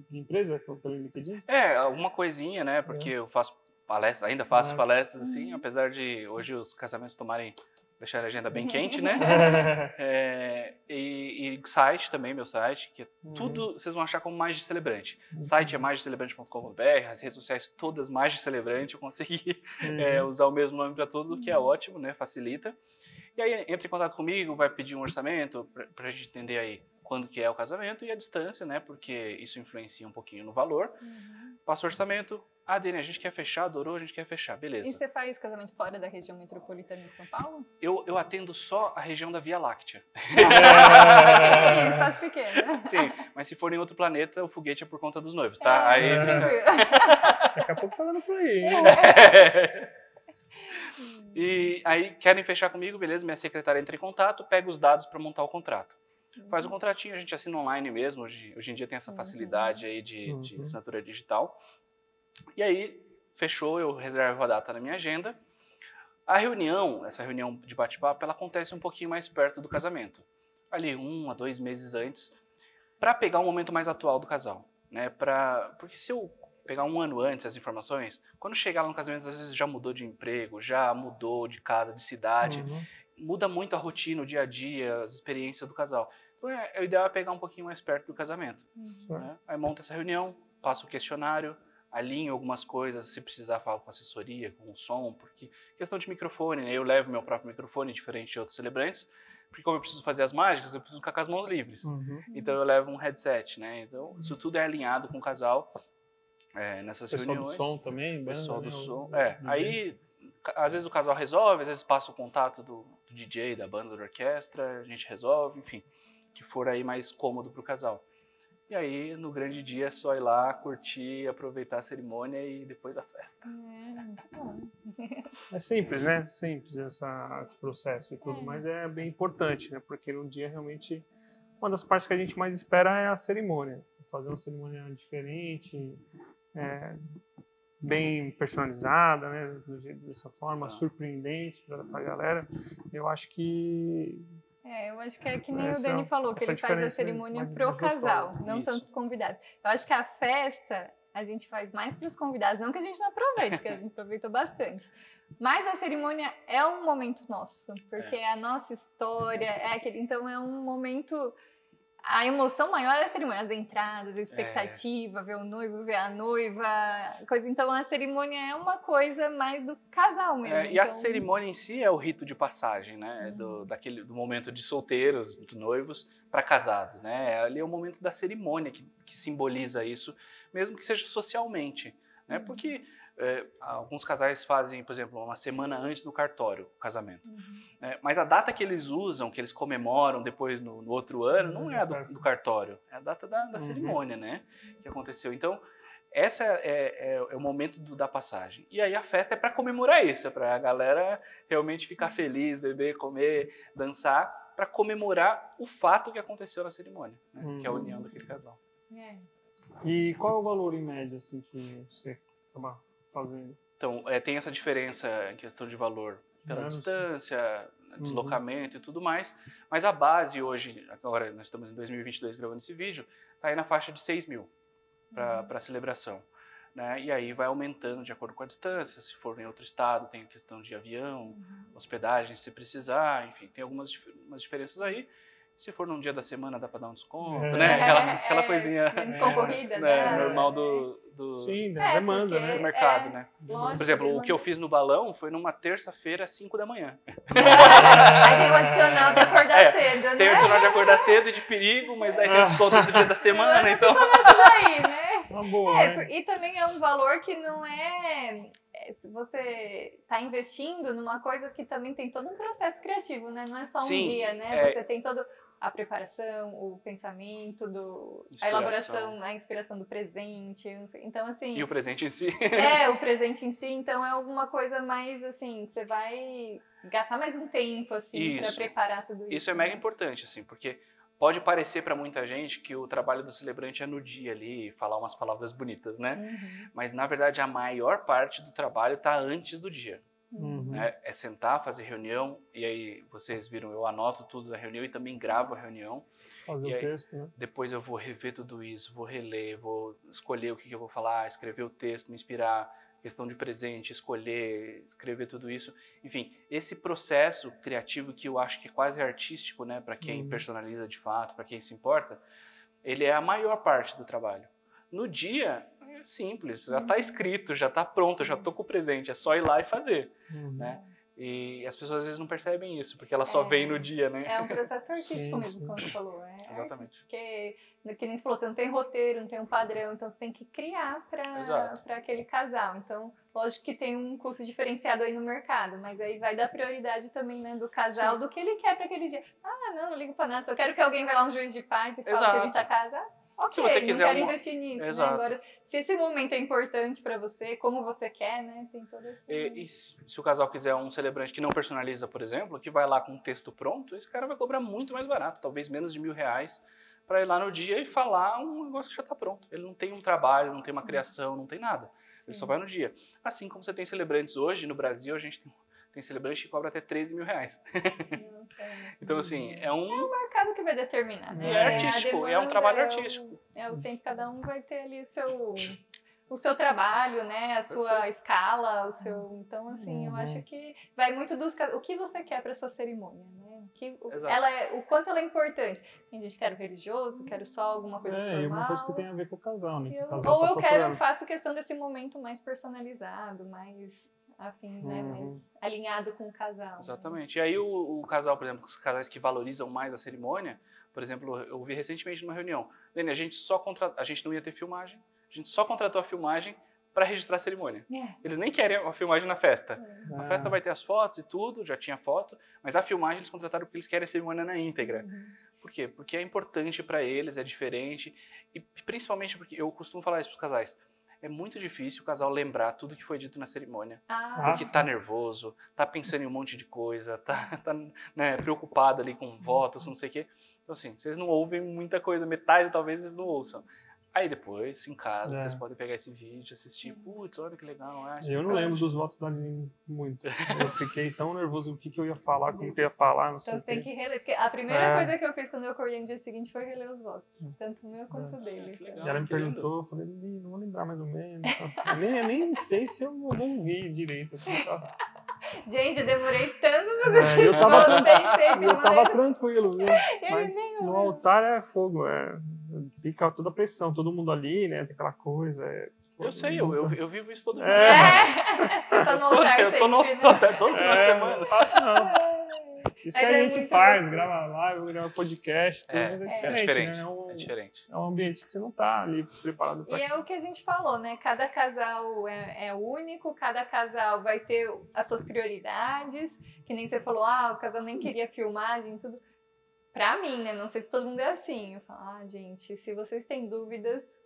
C: de empresa pelo LinkedIn?
B: É, alguma coisinha, né? Porque é. eu faço palestras, ainda faço Mas... palestras assim, uhum. apesar de hoje os casamentos tomarem deixar a agenda bem quente, né? é, e, e, site também, meu site, que é uhum. tudo vocês vão achar como Mais de Celebrante. Uhum. Site é maisdecelebrante.com.br, as redes sociais todas Mais de Celebrante, eu consegui uhum. é, usar o mesmo nome para tudo, que é ótimo, né? Facilita. E aí entra em contato comigo, vai pedir um orçamento para a gente entender aí quando que é o casamento e a distância, né? Porque isso influencia um pouquinho no valor. Uhum. Passa o orçamento, ah, Dani, a gente quer fechar, adorou, a gente quer fechar, beleza.
A: E você faz casamento fora da região metropolitana de São Paulo?
B: Eu, eu atendo só a região da Via Láctea.
A: É, espaço pequeno.
B: Sim, mas se for em outro planeta, o foguete é por conta dos noivos, tá?
A: É, aí, é.
C: Daqui a pouco tá dando por aí.
B: É. E aí, querem fechar comigo, beleza? Minha secretária entra em contato, pega os dados para montar o contrato. Faz o um contratinho, a gente assina online mesmo. Hoje, hoje em dia tem essa uhum. facilidade aí de, uhum. de assinatura digital. E aí, fechou, eu reservo a data na minha agenda. A reunião, essa reunião de bate-papo, ela acontece um pouquinho mais perto do casamento. Ali, um a dois meses antes, para pegar o um momento mais atual do casal. Né? Pra, porque se eu pegar um ano antes as informações, quando chegar lá no casamento, às vezes já mudou de emprego, já mudou de casa, de cidade, uhum. muda muito a rotina, o dia a dia, as experiências do casal. É, é o ideal é pegar um pouquinho mais perto do casamento. Uhum. Né? Aí monta essa reunião, passa o questionário, alinho algumas coisas, se precisar falar com assessoria, com o som, porque questão de microfone, né? Eu levo meu próprio microfone, diferente de outros celebrantes, porque como eu preciso fazer as mágicas, eu preciso ficar com as mãos livres. Uhum. Então eu levo um headset, né? Então isso tudo é alinhado com o casal é, nessas
C: pessoal
B: reuniões.
C: Pessoal do som também,
B: pessoal do som. É, aí às vezes o casal resolve, às vezes passa o contato do, do DJ, da banda, da orquestra, a gente resolve, enfim, que for aí mais cômodo para o casal. E aí, no grande dia, é só ir lá, curtir, aproveitar a cerimônia e depois a festa.
C: É, é simples, né? Simples essa, esse processo e tudo, é. mas é bem importante, né? Porque no dia, realmente, uma das partes que a gente mais espera é a cerimônia. Fazer uma cerimônia diferente, é, bem personalizada, né? Dessa forma, ah. surpreendente para a galera. Eu acho que
A: é, eu acho que é que nem essa, o Dani falou, que ele faz a cerimônia para o casal, não Isso. tanto os convidados. Eu acho que a festa a gente faz mais para os convidados, não que a gente não aproveite, porque a gente aproveitou bastante. Mas a cerimônia é um momento nosso, porque é, é a nossa história, é aquele, então é um momento a emoção maior é a cerimônia, as entradas, a expectativa, é. ver o noivo, ver a noiva, coisa. Então a cerimônia é uma coisa mais do casal mesmo. É,
B: e
A: então...
B: a cerimônia em si é o rito de passagem, né? Uhum. Do, daquele, do momento de solteiros, de noivos, para casados, né? Ali é o momento da cerimônia que, que simboliza isso, mesmo que seja socialmente, né? Uhum. Porque é, alguns casais fazem, por exemplo, uma semana antes do cartório, o casamento. Uhum. É, mas a data que eles usam, que eles comemoram depois no, no outro ano, não é a do, do, cartório, é a data da, da uhum. cerimônia, né? Que aconteceu. Então, essa é, é, é o momento do, da passagem. E aí a festa é para comemorar isso, é para a galera realmente ficar feliz, beber, comer, dançar, para comemorar o fato que aconteceu na cerimônia, né? uhum. que é a união daquele casal.
C: É. E qual é o valor em média assim que você acaba
B: Então, é, tem essa diferença em questão de valor pela Menos. distância, uhum. deslocamento uhum. e tudo mais, mas a base hoje, agora nós estamos em 2022 gravando esse vídeo, está aí na faixa de 6 mil para uhum. a celebração. Né? E aí vai aumentando de acordo com a distância, se for em outro estado tem a questão de avião, uhum. hospedagem se precisar, enfim, tem algumas diferenças aí. Se for num dia da semana, dá para dar um desconto,
C: É.
B: né? Aquela,
A: É,
B: aquela
A: é,
B: coisinha
A: Menos
C: É,
A: concorrida,
B: né,
A: né?
B: normal do, do,
C: Sim, da
A: É,
C: demanda,
A: porque-
B: do
C: né?
B: mercado,
A: É.
B: né?
A: Lógico,
B: Por exemplo, o que eu fiz no balão foi numa terça-feira, às 5 da manhã.
A: Aí tem o adicional de acordar
B: É,
A: cedo, né?
B: Tem o adicional de acordar cedo e de perigo, mas daí tem o desconto do dia da semana, então...
A: Isso daí, né?
C: Uma boa,
A: É,
C: né?
A: e também é um valor que não é, é, Se você está investindo numa coisa que também tem todo um processo criativo, né? Não é só um
B: Sim,
A: dia, né?
B: é.
A: Você tem todo a preparação, o pensamento, do, a elaboração, a inspiração do presente. Então, assim.
B: E o presente em si.
A: É, o presente em si, então é alguma coisa mais assim, que você vai gastar mais um tempo, assim, para preparar tudo isso.
B: Isso é mega
A: né?
B: importante, assim, porque pode parecer para muita gente que o trabalho do celebrante é no dia ali, falar umas palavras bonitas, né?
A: Uhum.
B: Mas na verdade a maior parte do trabalho está antes do dia.
C: Uhum.
B: né? É sentar, fazer reunião, e aí vocês viram, eu anoto tudo da reunião e também gravo a reunião.
C: Fazer
B: E
C: o
B: aí?
C: texto, né?
B: Depois eu vou rever tudo isso, vou reler, vou escolher o que, que eu vou falar, escrever o texto, me inspirar, questão de presente, escolher, escrever tudo isso. Enfim, esse processo criativo que eu acho que é quase artístico, né, para quem
C: Uhum.
B: personaliza de fato, para quem se importa, ele é a maior parte do trabalho. No dia, simples, já está escrito, já está pronto, já estou com o presente, é só ir lá e fazer.
C: Uhum.
B: né? E as pessoas às vezes não percebem isso, porque elas só
A: É.
B: veem no dia, né?
A: É um processo artístico
C: Sim,
A: mesmo,
C: sim.
A: como você falou. É
B: Exatamente.
A: Porque, que nem você falou, você não tem roteiro, não tem um padrão, então você tem que criar para aquele casal. Então, lógico que tem um custo diferenciado aí no mercado, mas aí vai dar prioridade também né, do casal, do que ele quer para aquele dia. Ah, não, não ligo para nada, só quero que alguém vá lá um juiz de paz e fale que a gente tá casado. Ok,
B: Se você quiser
A: não quero
B: uma-
A: investir nisso, né?
B: Exato.
A: Agora, se esse momento é importante para você, como você quer, né? Tem todo esse...
B: E, e se se o casal quiser um celebrante que não personaliza, por exemplo, que vai lá com um texto pronto, esse cara vai cobrar muito mais barato, talvez menos de mil reais, para ir lá no dia e falar um negócio que já está pronto. Ele não tem um trabalho, não tem uma criação, não tem nada. Ele só vai no dia. Assim como você tem celebrantes hoje, no Brasil, a gente tem, tem celebrante que cobra até 13 mil reais. Então, assim, é um.
A: mercado que vai determinar, né?
C: É
B: artístico, é um trabalho
A: é o-
B: artístico.
A: É o tempo, cada um vai ter ali o seu, o seu trabalho, né? A sua escala, o seu. Então, assim, eu
C: Uhum.
A: acho que vai muito dos o que você quer para sua cerimônia, né? O Que, o,
B: Exato.
A: ela é, o quanto ela é importante. Tem gente que quer o religioso, quero só alguma coisa
C: É,
A: formal.
C: uma coisa que tem a ver com o casal, né? que o
A: eu-
C: casal
A: ou
C: tá
A: eu quero,
C: procurando.
A: faço questão desse momento mais personalizado, mais afim, né?
C: Uhum.
A: Mais alinhado com o casal. né?
B: Exatamente. E aí o, o casal, por exemplo, os casais que valorizam mais a cerimônia, por exemplo, eu vi recentemente numa reunião, Lene, a gente só contra... a gente não ia ter filmagem, a gente só contratou a filmagem para registrar a cerimônia.
A: É.
B: Eles nem querem a filmagem na festa. A
C: Ah,
B: festa vai ter as fotos e tudo, já tinha foto, mas a filmagem eles contrataram porque eles querem a cerimônia na íntegra.
A: Uhum.
B: Por quê? Porque é importante para eles, é diferente e principalmente porque eu costumo falar isso para os casais. É muito difícil o casal lembrar tudo que foi dito na cerimônia.
A: Ah,
B: Porque tá nervoso, tá pensando em um monte de coisa, tá, tá né, preocupado ali com votos, não sei o quê. Então, assim, vocês não ouvem muita coisa, metade talvez eles não ouçam. Aí depois, em casa,
C: É.
B: vocês podem pegar esse vídeo, assistir, putz, olha que legal. ah, isso
C: Eu não lembro dos votos da Aline muito. Eu fiquei tão nervoso o que, que eu ia falar, como que eu ia falar, não sei
A: Então
C: o
A: você tem que reler. Porque a primeira
C: É.
A: coisa que eu fiz quando eu acordei no dia seguinte foi reler os votos. Tanto o meu quanto o dele. então.
B: legal.
C: E ela me perguntou, eu falei, "Ih, não vou lembrar mais ou menos. tá?" Eu nem, eu nem sei se eu ouvi direito. Eu tava,
A: Gente, eu demorei tanto pra fazer
C: É,
A: esses
C: eu tava-
A: pensei,
C: eu tava tranquilo, viu?
A: Ele
C: Mas
A: nem
C: no altar é fogo, é, fica toda a pressão, todo mundo ali, né? Tem aquela coisa. É,
B: Eu sei, eu, eu, eu vivo isso todo dia.
A: É. Você tá no altar
B: eu tô no
A: sempre,
B: altar
A: né?
B: todo final de
C: É,
B: semana.
C: não fácil não. Isso
A: Mas
C: que a
A: é
C: gente faz,
A: gostoso.
C: grava live, grava podcast, tudo
B: É,
C: é,
B: é
C: diferente,
B: diferente.
C: né? É
B: diferente.
C: é um ambiente que você não tá ali preparado para
A: E é o que a gente falou, né? Cada casal é, é único, cada casal vai ter as suas prioridades. Que nem você falou, ah, o casal nem queria filmagem e tudo. Pra mim, né? Não sei se todo mundo é assim. Eu falo, ah, gente, se vocês têm dúvidas,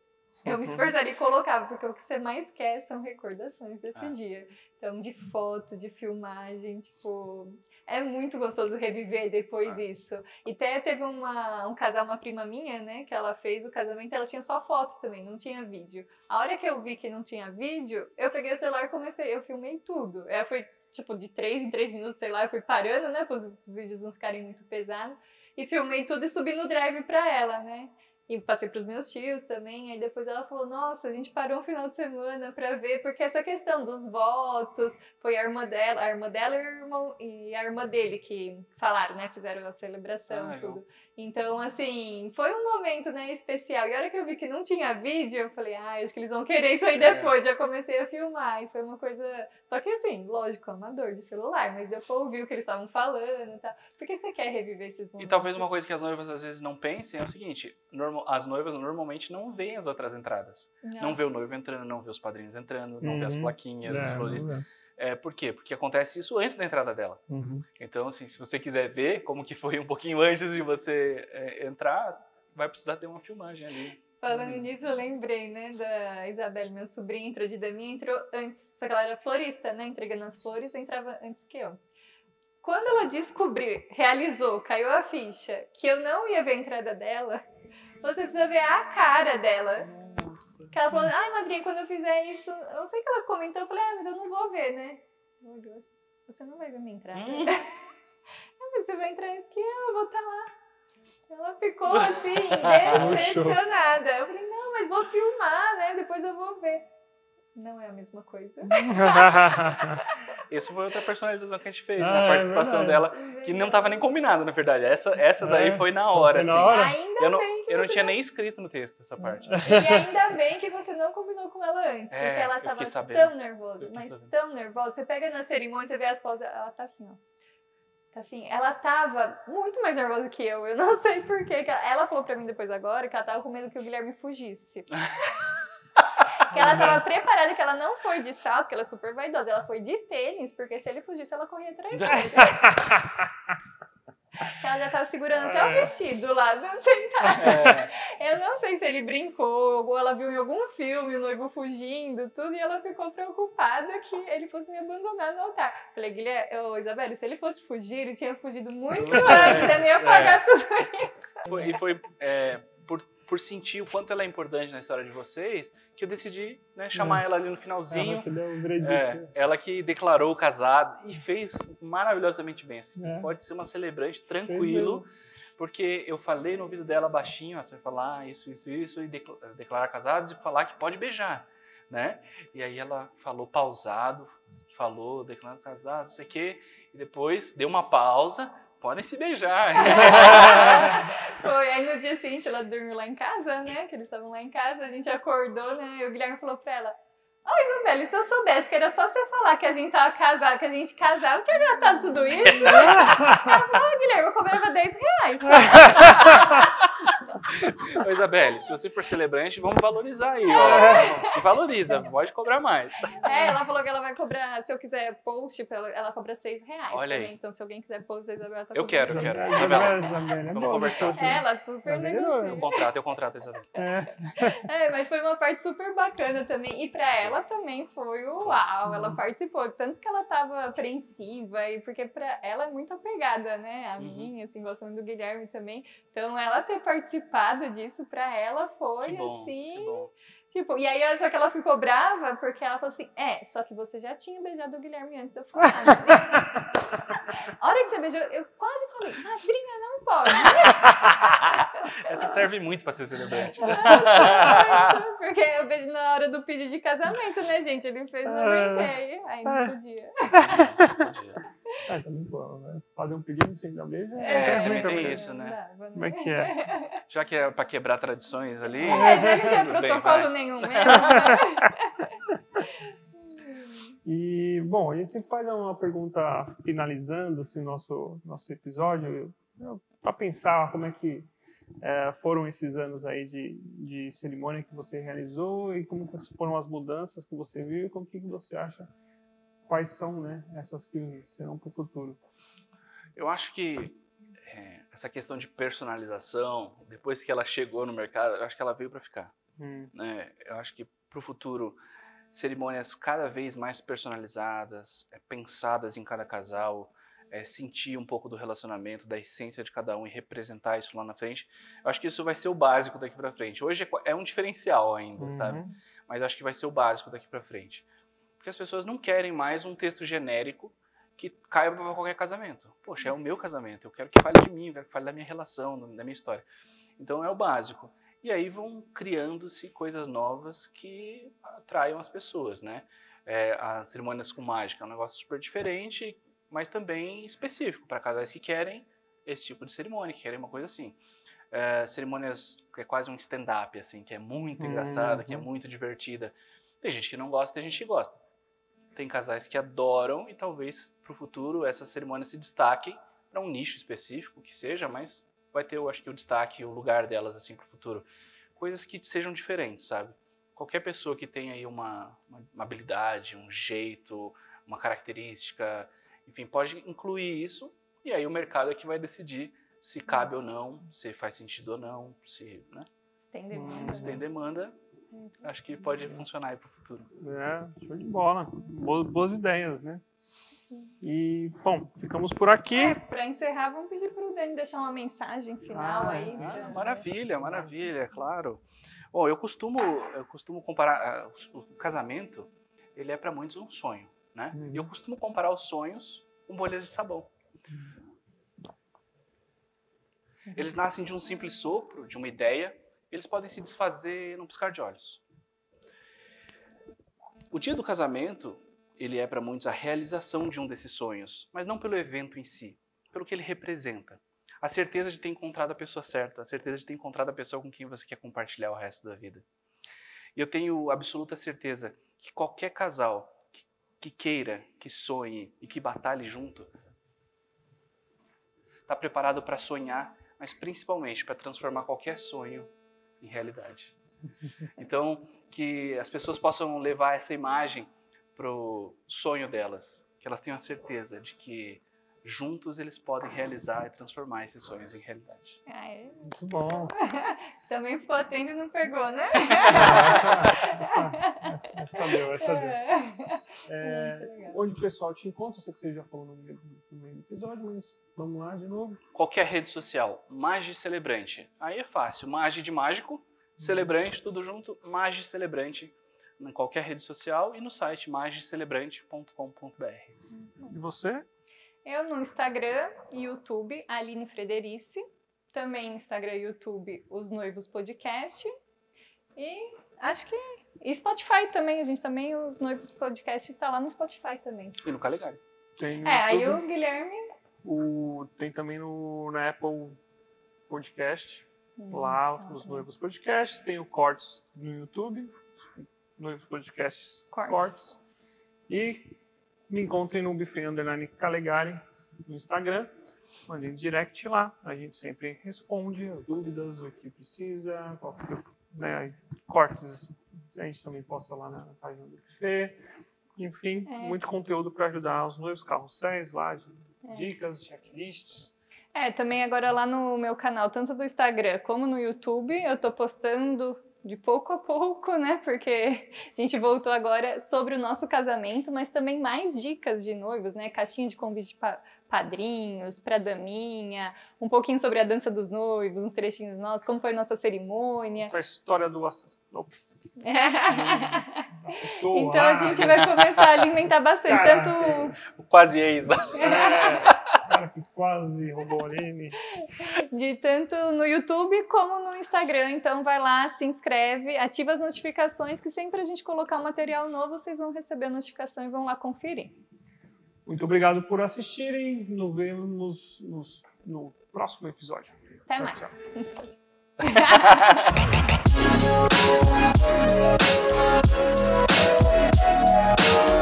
A: eu me esforçaria e colocava, porque o que você mais quer são recordações desse
B: Ah.
A: dia. Então, de foto, de filmagem, tipo. É muito gostoso reviver depois isso. E até teve uma, um casal, uma prima minha, né, que ela fez o casamento, ela tinha só foto também, não tinha vídeo. A hora que eu vi que não tinha vídeo, eu peguei o celular e comecei, eu filmei tudo. Ela foi, tipo, de três em três minutos, sei lá, eu fui parando, né, para os vídeos não ficarem muito pesados. E filmei tudo e subi no drive pra ela, né? E passei pros meus tios também. Aí depois ela falou: Nossa, a gente parou um final de semana pra ver, porque essa questão dos votos foi a irmã dela, a irmã dela e, irmão, e a irmã dele que falaram, né? Fizeram a celebração,
B: Ah, legal.
A: Então, assim, foi um momento, né, especial. E a hora que eu vi que não tinha vídeo, eu falei, ah, acho que eles vão querer isso aí
B: É.
A: depois. Já comecei a filmar. E foi uma coisa. Só que, assim, lógico, amador de celular, mas depois eu ouvi o que eles estavam falando e tal. Porque você quer reviver esses
B: E
A: momentos.
B: talvez uma coisa que as noivas às vezes não pensem é o seguinte: normal- as noivas normalmente não veem as outras entradas. Não vê o noivo entrando, não vê os padrinhos entrando, não vê as
C: Uhum.
B: plaquinhas, as
C: É,
B: flores.
C: não é.
B: Por quê? Porque acontece isso antes da entrada dela.
C: Uhum.
B: Então, assim, se você quiser ver como que foi um pouquinho antes de você é, entrar, vai precisar ter uma filmagem ali.
A: Falando
B: Hum.
A: nisso, eu lembrei, né, da Isabelle, meu sobrinho, entrou de daminha, entrou antes, só que ela era florista, né, entregando as flores, entrava antes que eu. Quando ela descobriu, realizou, caiu a ficha, que eu não ia ver a entrada dela, você precisa ver a cara dela. Que ela falou, ai, madrinha, quando eu fizer isso, eu sei que ela comentou, eu falei, ah, mas eu não vou ver, né? Meu Deus, você não vai ver minha entrada.
B: Hum.
A: Você vai entrar antes que eu, vou estar lá. Ela ficou assim, decepcionada. Eu falei, não, mas vou filmar, né? Depois eu vou ver. Não é a mesma coisa.
B: Essa foi outra personalização que a gente fez,
C: Ah,
B: na
C: é
B: participação
C: verdade.
B: dela, que não tava nem combinado, na verdade. Essa, essa daí
C: É,
B: foi na hora,
C: na
B: assim.
C: hora?
A: Ainda
B: Eu não,
A: bem que
B: eu não tinha nem escrito no texto essa parte.
A: E ainda bem que você não combinou com ela antes,
B: É,
A: porque ela
B: eu
A: tava
B: fiquei sabendo.
A: tão nervosa, mas
B: sabendo.
A: tão nervosa. Você pega na cerimônia, você vê as fotos, ela tá assim, ó. Tá assim, ela tava muito mais nervosa que eu. Eu não sei porquê. que Ela, ela falou pra mim depois agora que ela tava com medo que o Guilherme fugisse. que ela tava preparada, que ela não foi de salto, que ela é super vaidosa. Ela foi de tênis, porque se ele fugisse, ela corria atrás dele. que ela já tava segurando até o
C: É.
A: vestido lá, sentada.
B: É,
A: Eu não sei se ele brincou, ou ela viu em algum filme o noivo fugindo, tudo, e ela ficou preocupada que ele fosse me abandonar no altar. Falei, Guilherme, ô, Isabelle, se ele fosse fugir, ele tinha fugido muito antes, eu nem ia pagar tudo isso.
B: foi- e foi é, por, sentir o quanto ela é importante na história de vocês que eu decidi né, chamar
C: É.
B: ela ali no
C: Ela
B: finalzinho.
C: que deu veredito.
B: É, ela que declarou casado e fez maravilhosamente bem. Assim.
C: É.
B: Pode ser uma celebrante tranquilo, porque eu falei no ouvido dela baixinho, vai falar isso, isso, isso, e decla- declarar casados e falar que pode beijar, né? E aí ela falou pausado, falou declarando casado, não sei o quê, e depois deu uma pausa, podem se beijar.
A: Foi, aí no dia seguinte ela dormiu lá em casa, né? Que eles estavam lá em casa, a gente acordou, né? E o Guilherme falou pra ela. Ô Isabelle, se eu soubesse que era só você falar que a gente tava casado, que a gente casava, eu tinha gastado tudo isso. ela falou, ô Guilherme, eu cobrava 10 reais.
B: Ô, Isabelle, se você for celebrante, vamos valorizar aí, ó. Se valoriza, pode cobrar mais.
A: É, ela falou que ela vai cobrar, se eu quiser post, ela, cobra 6 reais
B: Olha
A: também.
B: aí.
A: Então, se alguém quiser post, a Isabela tá
B: Eu quero, eu
A: seis
B: quero.
C: Isabela, Isabela, é
B: Vamos conversar.
A: É, ela super
C: Tá vendo?
A: negocia.
B: Eu contrato, eu contrato, Isabelle.
C: É.
A: É, mas foi uma parte super bacana também. E pra ela também foi o uau. Ela participou. Tanto que ela tava apreensiva, e porque pra ela é muito apegada, né? A
B: Uhum.
A: mim, assim, gostando do Guilherme também. Então ela ter participado disso pra ela foi
B: bom,
A: assim. Tipo, e aí só que ela ficou brava porque ela falou assim: é, só que você já tinha beijado o Guilherme antes eu falar. né?" A hora que você beijou, eu quase falei, madrinha, não pode.
B: Essa serve muito pra ser celebrante.
A: Nossa, porque eu beijo na hora do pedido de casamento, né, gente? Ele fez no
C: Ah.
A: aí não podia.
C: É, também, pô, né? fazer um pedido sem dar beijo
B: É,
C: é, ruim
B: também tem
C: também.
B: isso, né?
A: Não né?
C: Como é que é?
B: Já que é pra quebrar tradições ali.
A: É, já que não tinha
B: bem,
A: protocolo
B: vai.
A: nenhum mesmo, né?
C: E, bom, a gente sempre faz uma pergunta finalizando assim, o nosso, nosso episódio, para pensar como é que é, foram esses anos aí de, de cerimônia que você realizou e como foram as mudanças que você viu e como que você acha quais são né, essas que serão para o futuro.
B: Eu acho que é, essa questão de personalização, depois que ela chegou no mercado, eu acho que ela veio para ficar.
C: Hum,
B: né? Eu acho que para o futuro, cerimônias cada vez mais personalizadas, é, pensadas em cada casal, é, sentir um pouco do relacionamento, da essência de cada um e representar isso lá na frente. Eu acho que isso vai ser o básico daqui para frente. Hoje é é um diferencial ainda, sabe?
C: uhum.
B: Mas acho que vai ser o básico daqui para frente. As pessoas não querem mais um texto genérico que caiba para qualquer casamento. Poxa, é o meu casamento, eu quero que fale de mim, eu quero que fale da minha relação, da minha história. Então é o básico. E aí vão criando-se coisas novas que atraiam as pessoas, né? É, as cerimônias com mágica é um negócio super diferente, mas também específico para casais que querem esse tipo de cerimônia, que querem uma coisa assim. É, cerimônias que é quase um stand-up, assim, que é muito engraçada, que é
C: Uhum.
B: muito divertida. Tem gente que não gosta, tem gente que gosta. Tem casais que adoram e talvez para o futuro essa cerimônia se destaque para um nicho específico que seja, mas vai ter, eu acho que o destaque, o lugar delas assim para o futuro. Coisas que sejam diferentes, sabe? Qualquer pessoa que tenha aí uma, uma, uma habilidade, um jeito, uma característica, enfim, pode incluir isso e aí o mercado é que vai decidir se cabe ou não, se faz sentido ou não, se, né?
A: Se tem
C: Hum,
A: demanda.
B: se tem demanda, acho que pode funcionar aí para o futuro.
C: É, show de bola. Boas, boas ideias, né? E, bom, ficamos por aqui.
A: É, para encerrar, vamos pedir para o Dani deixar uma mensagem final
C: Ah,
A: aí.
C: ah,
A: pra-
B: maravilha, maravilha, claro. Bom, eu costumo, eu costumo comparar ah, o, casamento, ele é para muitos um sonho, né?
C: Uhum.
B: E eu costumo comparar os sonhos com bolhas de sabão. Eles nascem de um simples sopro, de uma ideia, eles podem se desfazer num piscar de olhos. O dia do casamento, ele é para muitos a realização de um desses sonhos, mas não pelo evento em si, pelo que ele representa. A certeza de ter encontrado a pessoa certa, a certeza de ter encontrado a pessoa com quem você quer compartilhar o resto da vida. E eu tenho absoluta certeza que qualquer casal que, que queira, que sonhe e que batalhe junto, está preparado para sonhar, mas principalmente para transformar qualquer sonho em realidade. Então, que as pessoas possam levar essa imagem pro sonho delas, que elas tenham a certeza de que juntos eles podem realizar e transformar esses sonhos em realidade.
A: Ah, é.
C: Muito bom.
A: Também ficou atento e não pegou, né?
C: Essa, essa, essa deu, essa deu. É,
A: Muito legal.
C: onde o pessoal te encontra? Eu sei que você já falou no meio, no meio do episódio, mas vamos lá de novo.
B: Qualquer rede social, Magi Celebrante. Aí é fácil, Magi de mágico, Celebrante, tudo junto, Magi Celebrante, em qualquer rede social e no site magicelebrante.com.br.
C: E você?
A: Eu no Instagram e YouTube, Aline Frederice. Também Instagram e YouTube, Os Noivos Podcast. E acho que. E Spotify também, a gente também, os Noivos Podcast está lá no Spotify também.
B: E no Calegari.
C: Tem
A: É, aí o Guilherme.
C: o, tem também no, na Apple Podcast, lá
A: tá,
C: nos
A: tá.
C: Noivos Podcast, tem o Cortes no YouTube, Noivos Podcasts
A: Cortes.
C: Cortes. E me encontrem no Buffet Underline Calegari no Instagram. Mandem direct lá, a gente sempre responde as dúvidas, o que precisa, qualquer né, cortes a gente também posta lá na página do buffet. Enfim,
A: É.
C: muito conteúdo para ajudar os noivos carrosséis lá, de
A: É.
C: dicas, checklists.
A: É, também agora lá no meu canal, tanto do Instagram como no YouTube, eu tô postando de pouco a pouco, né? Porque a gente voltou agora sobre o nosso casamento, mas também mais dicas de noivos, né? Caixinha de convite para padrinhos, para daminha, um pouquinho sobre a dança dos noivos, uns trechinhos nossos, como foi nossa cerimônia.
C: A história do assass- Ops, da pessoa.
A: Então a gente vai começar a alimentar bastante,
C: Cara,
A: tanto
B: O quase ex da.
C: É, cara que quase roubou a Aline.
A: de tanto no YouTube como no Instagram. Então vai lá, se inscreve, ativa as notificações, que sempre a gente colocar um material novo, vocês vão receber a notificação e vão lá conferir.
C: Muito obrigado por assistirem. Nos vemos nos- no próximo episódio.
A: Até
C: Tchau,
A: mais.
C: tchau. Thank you.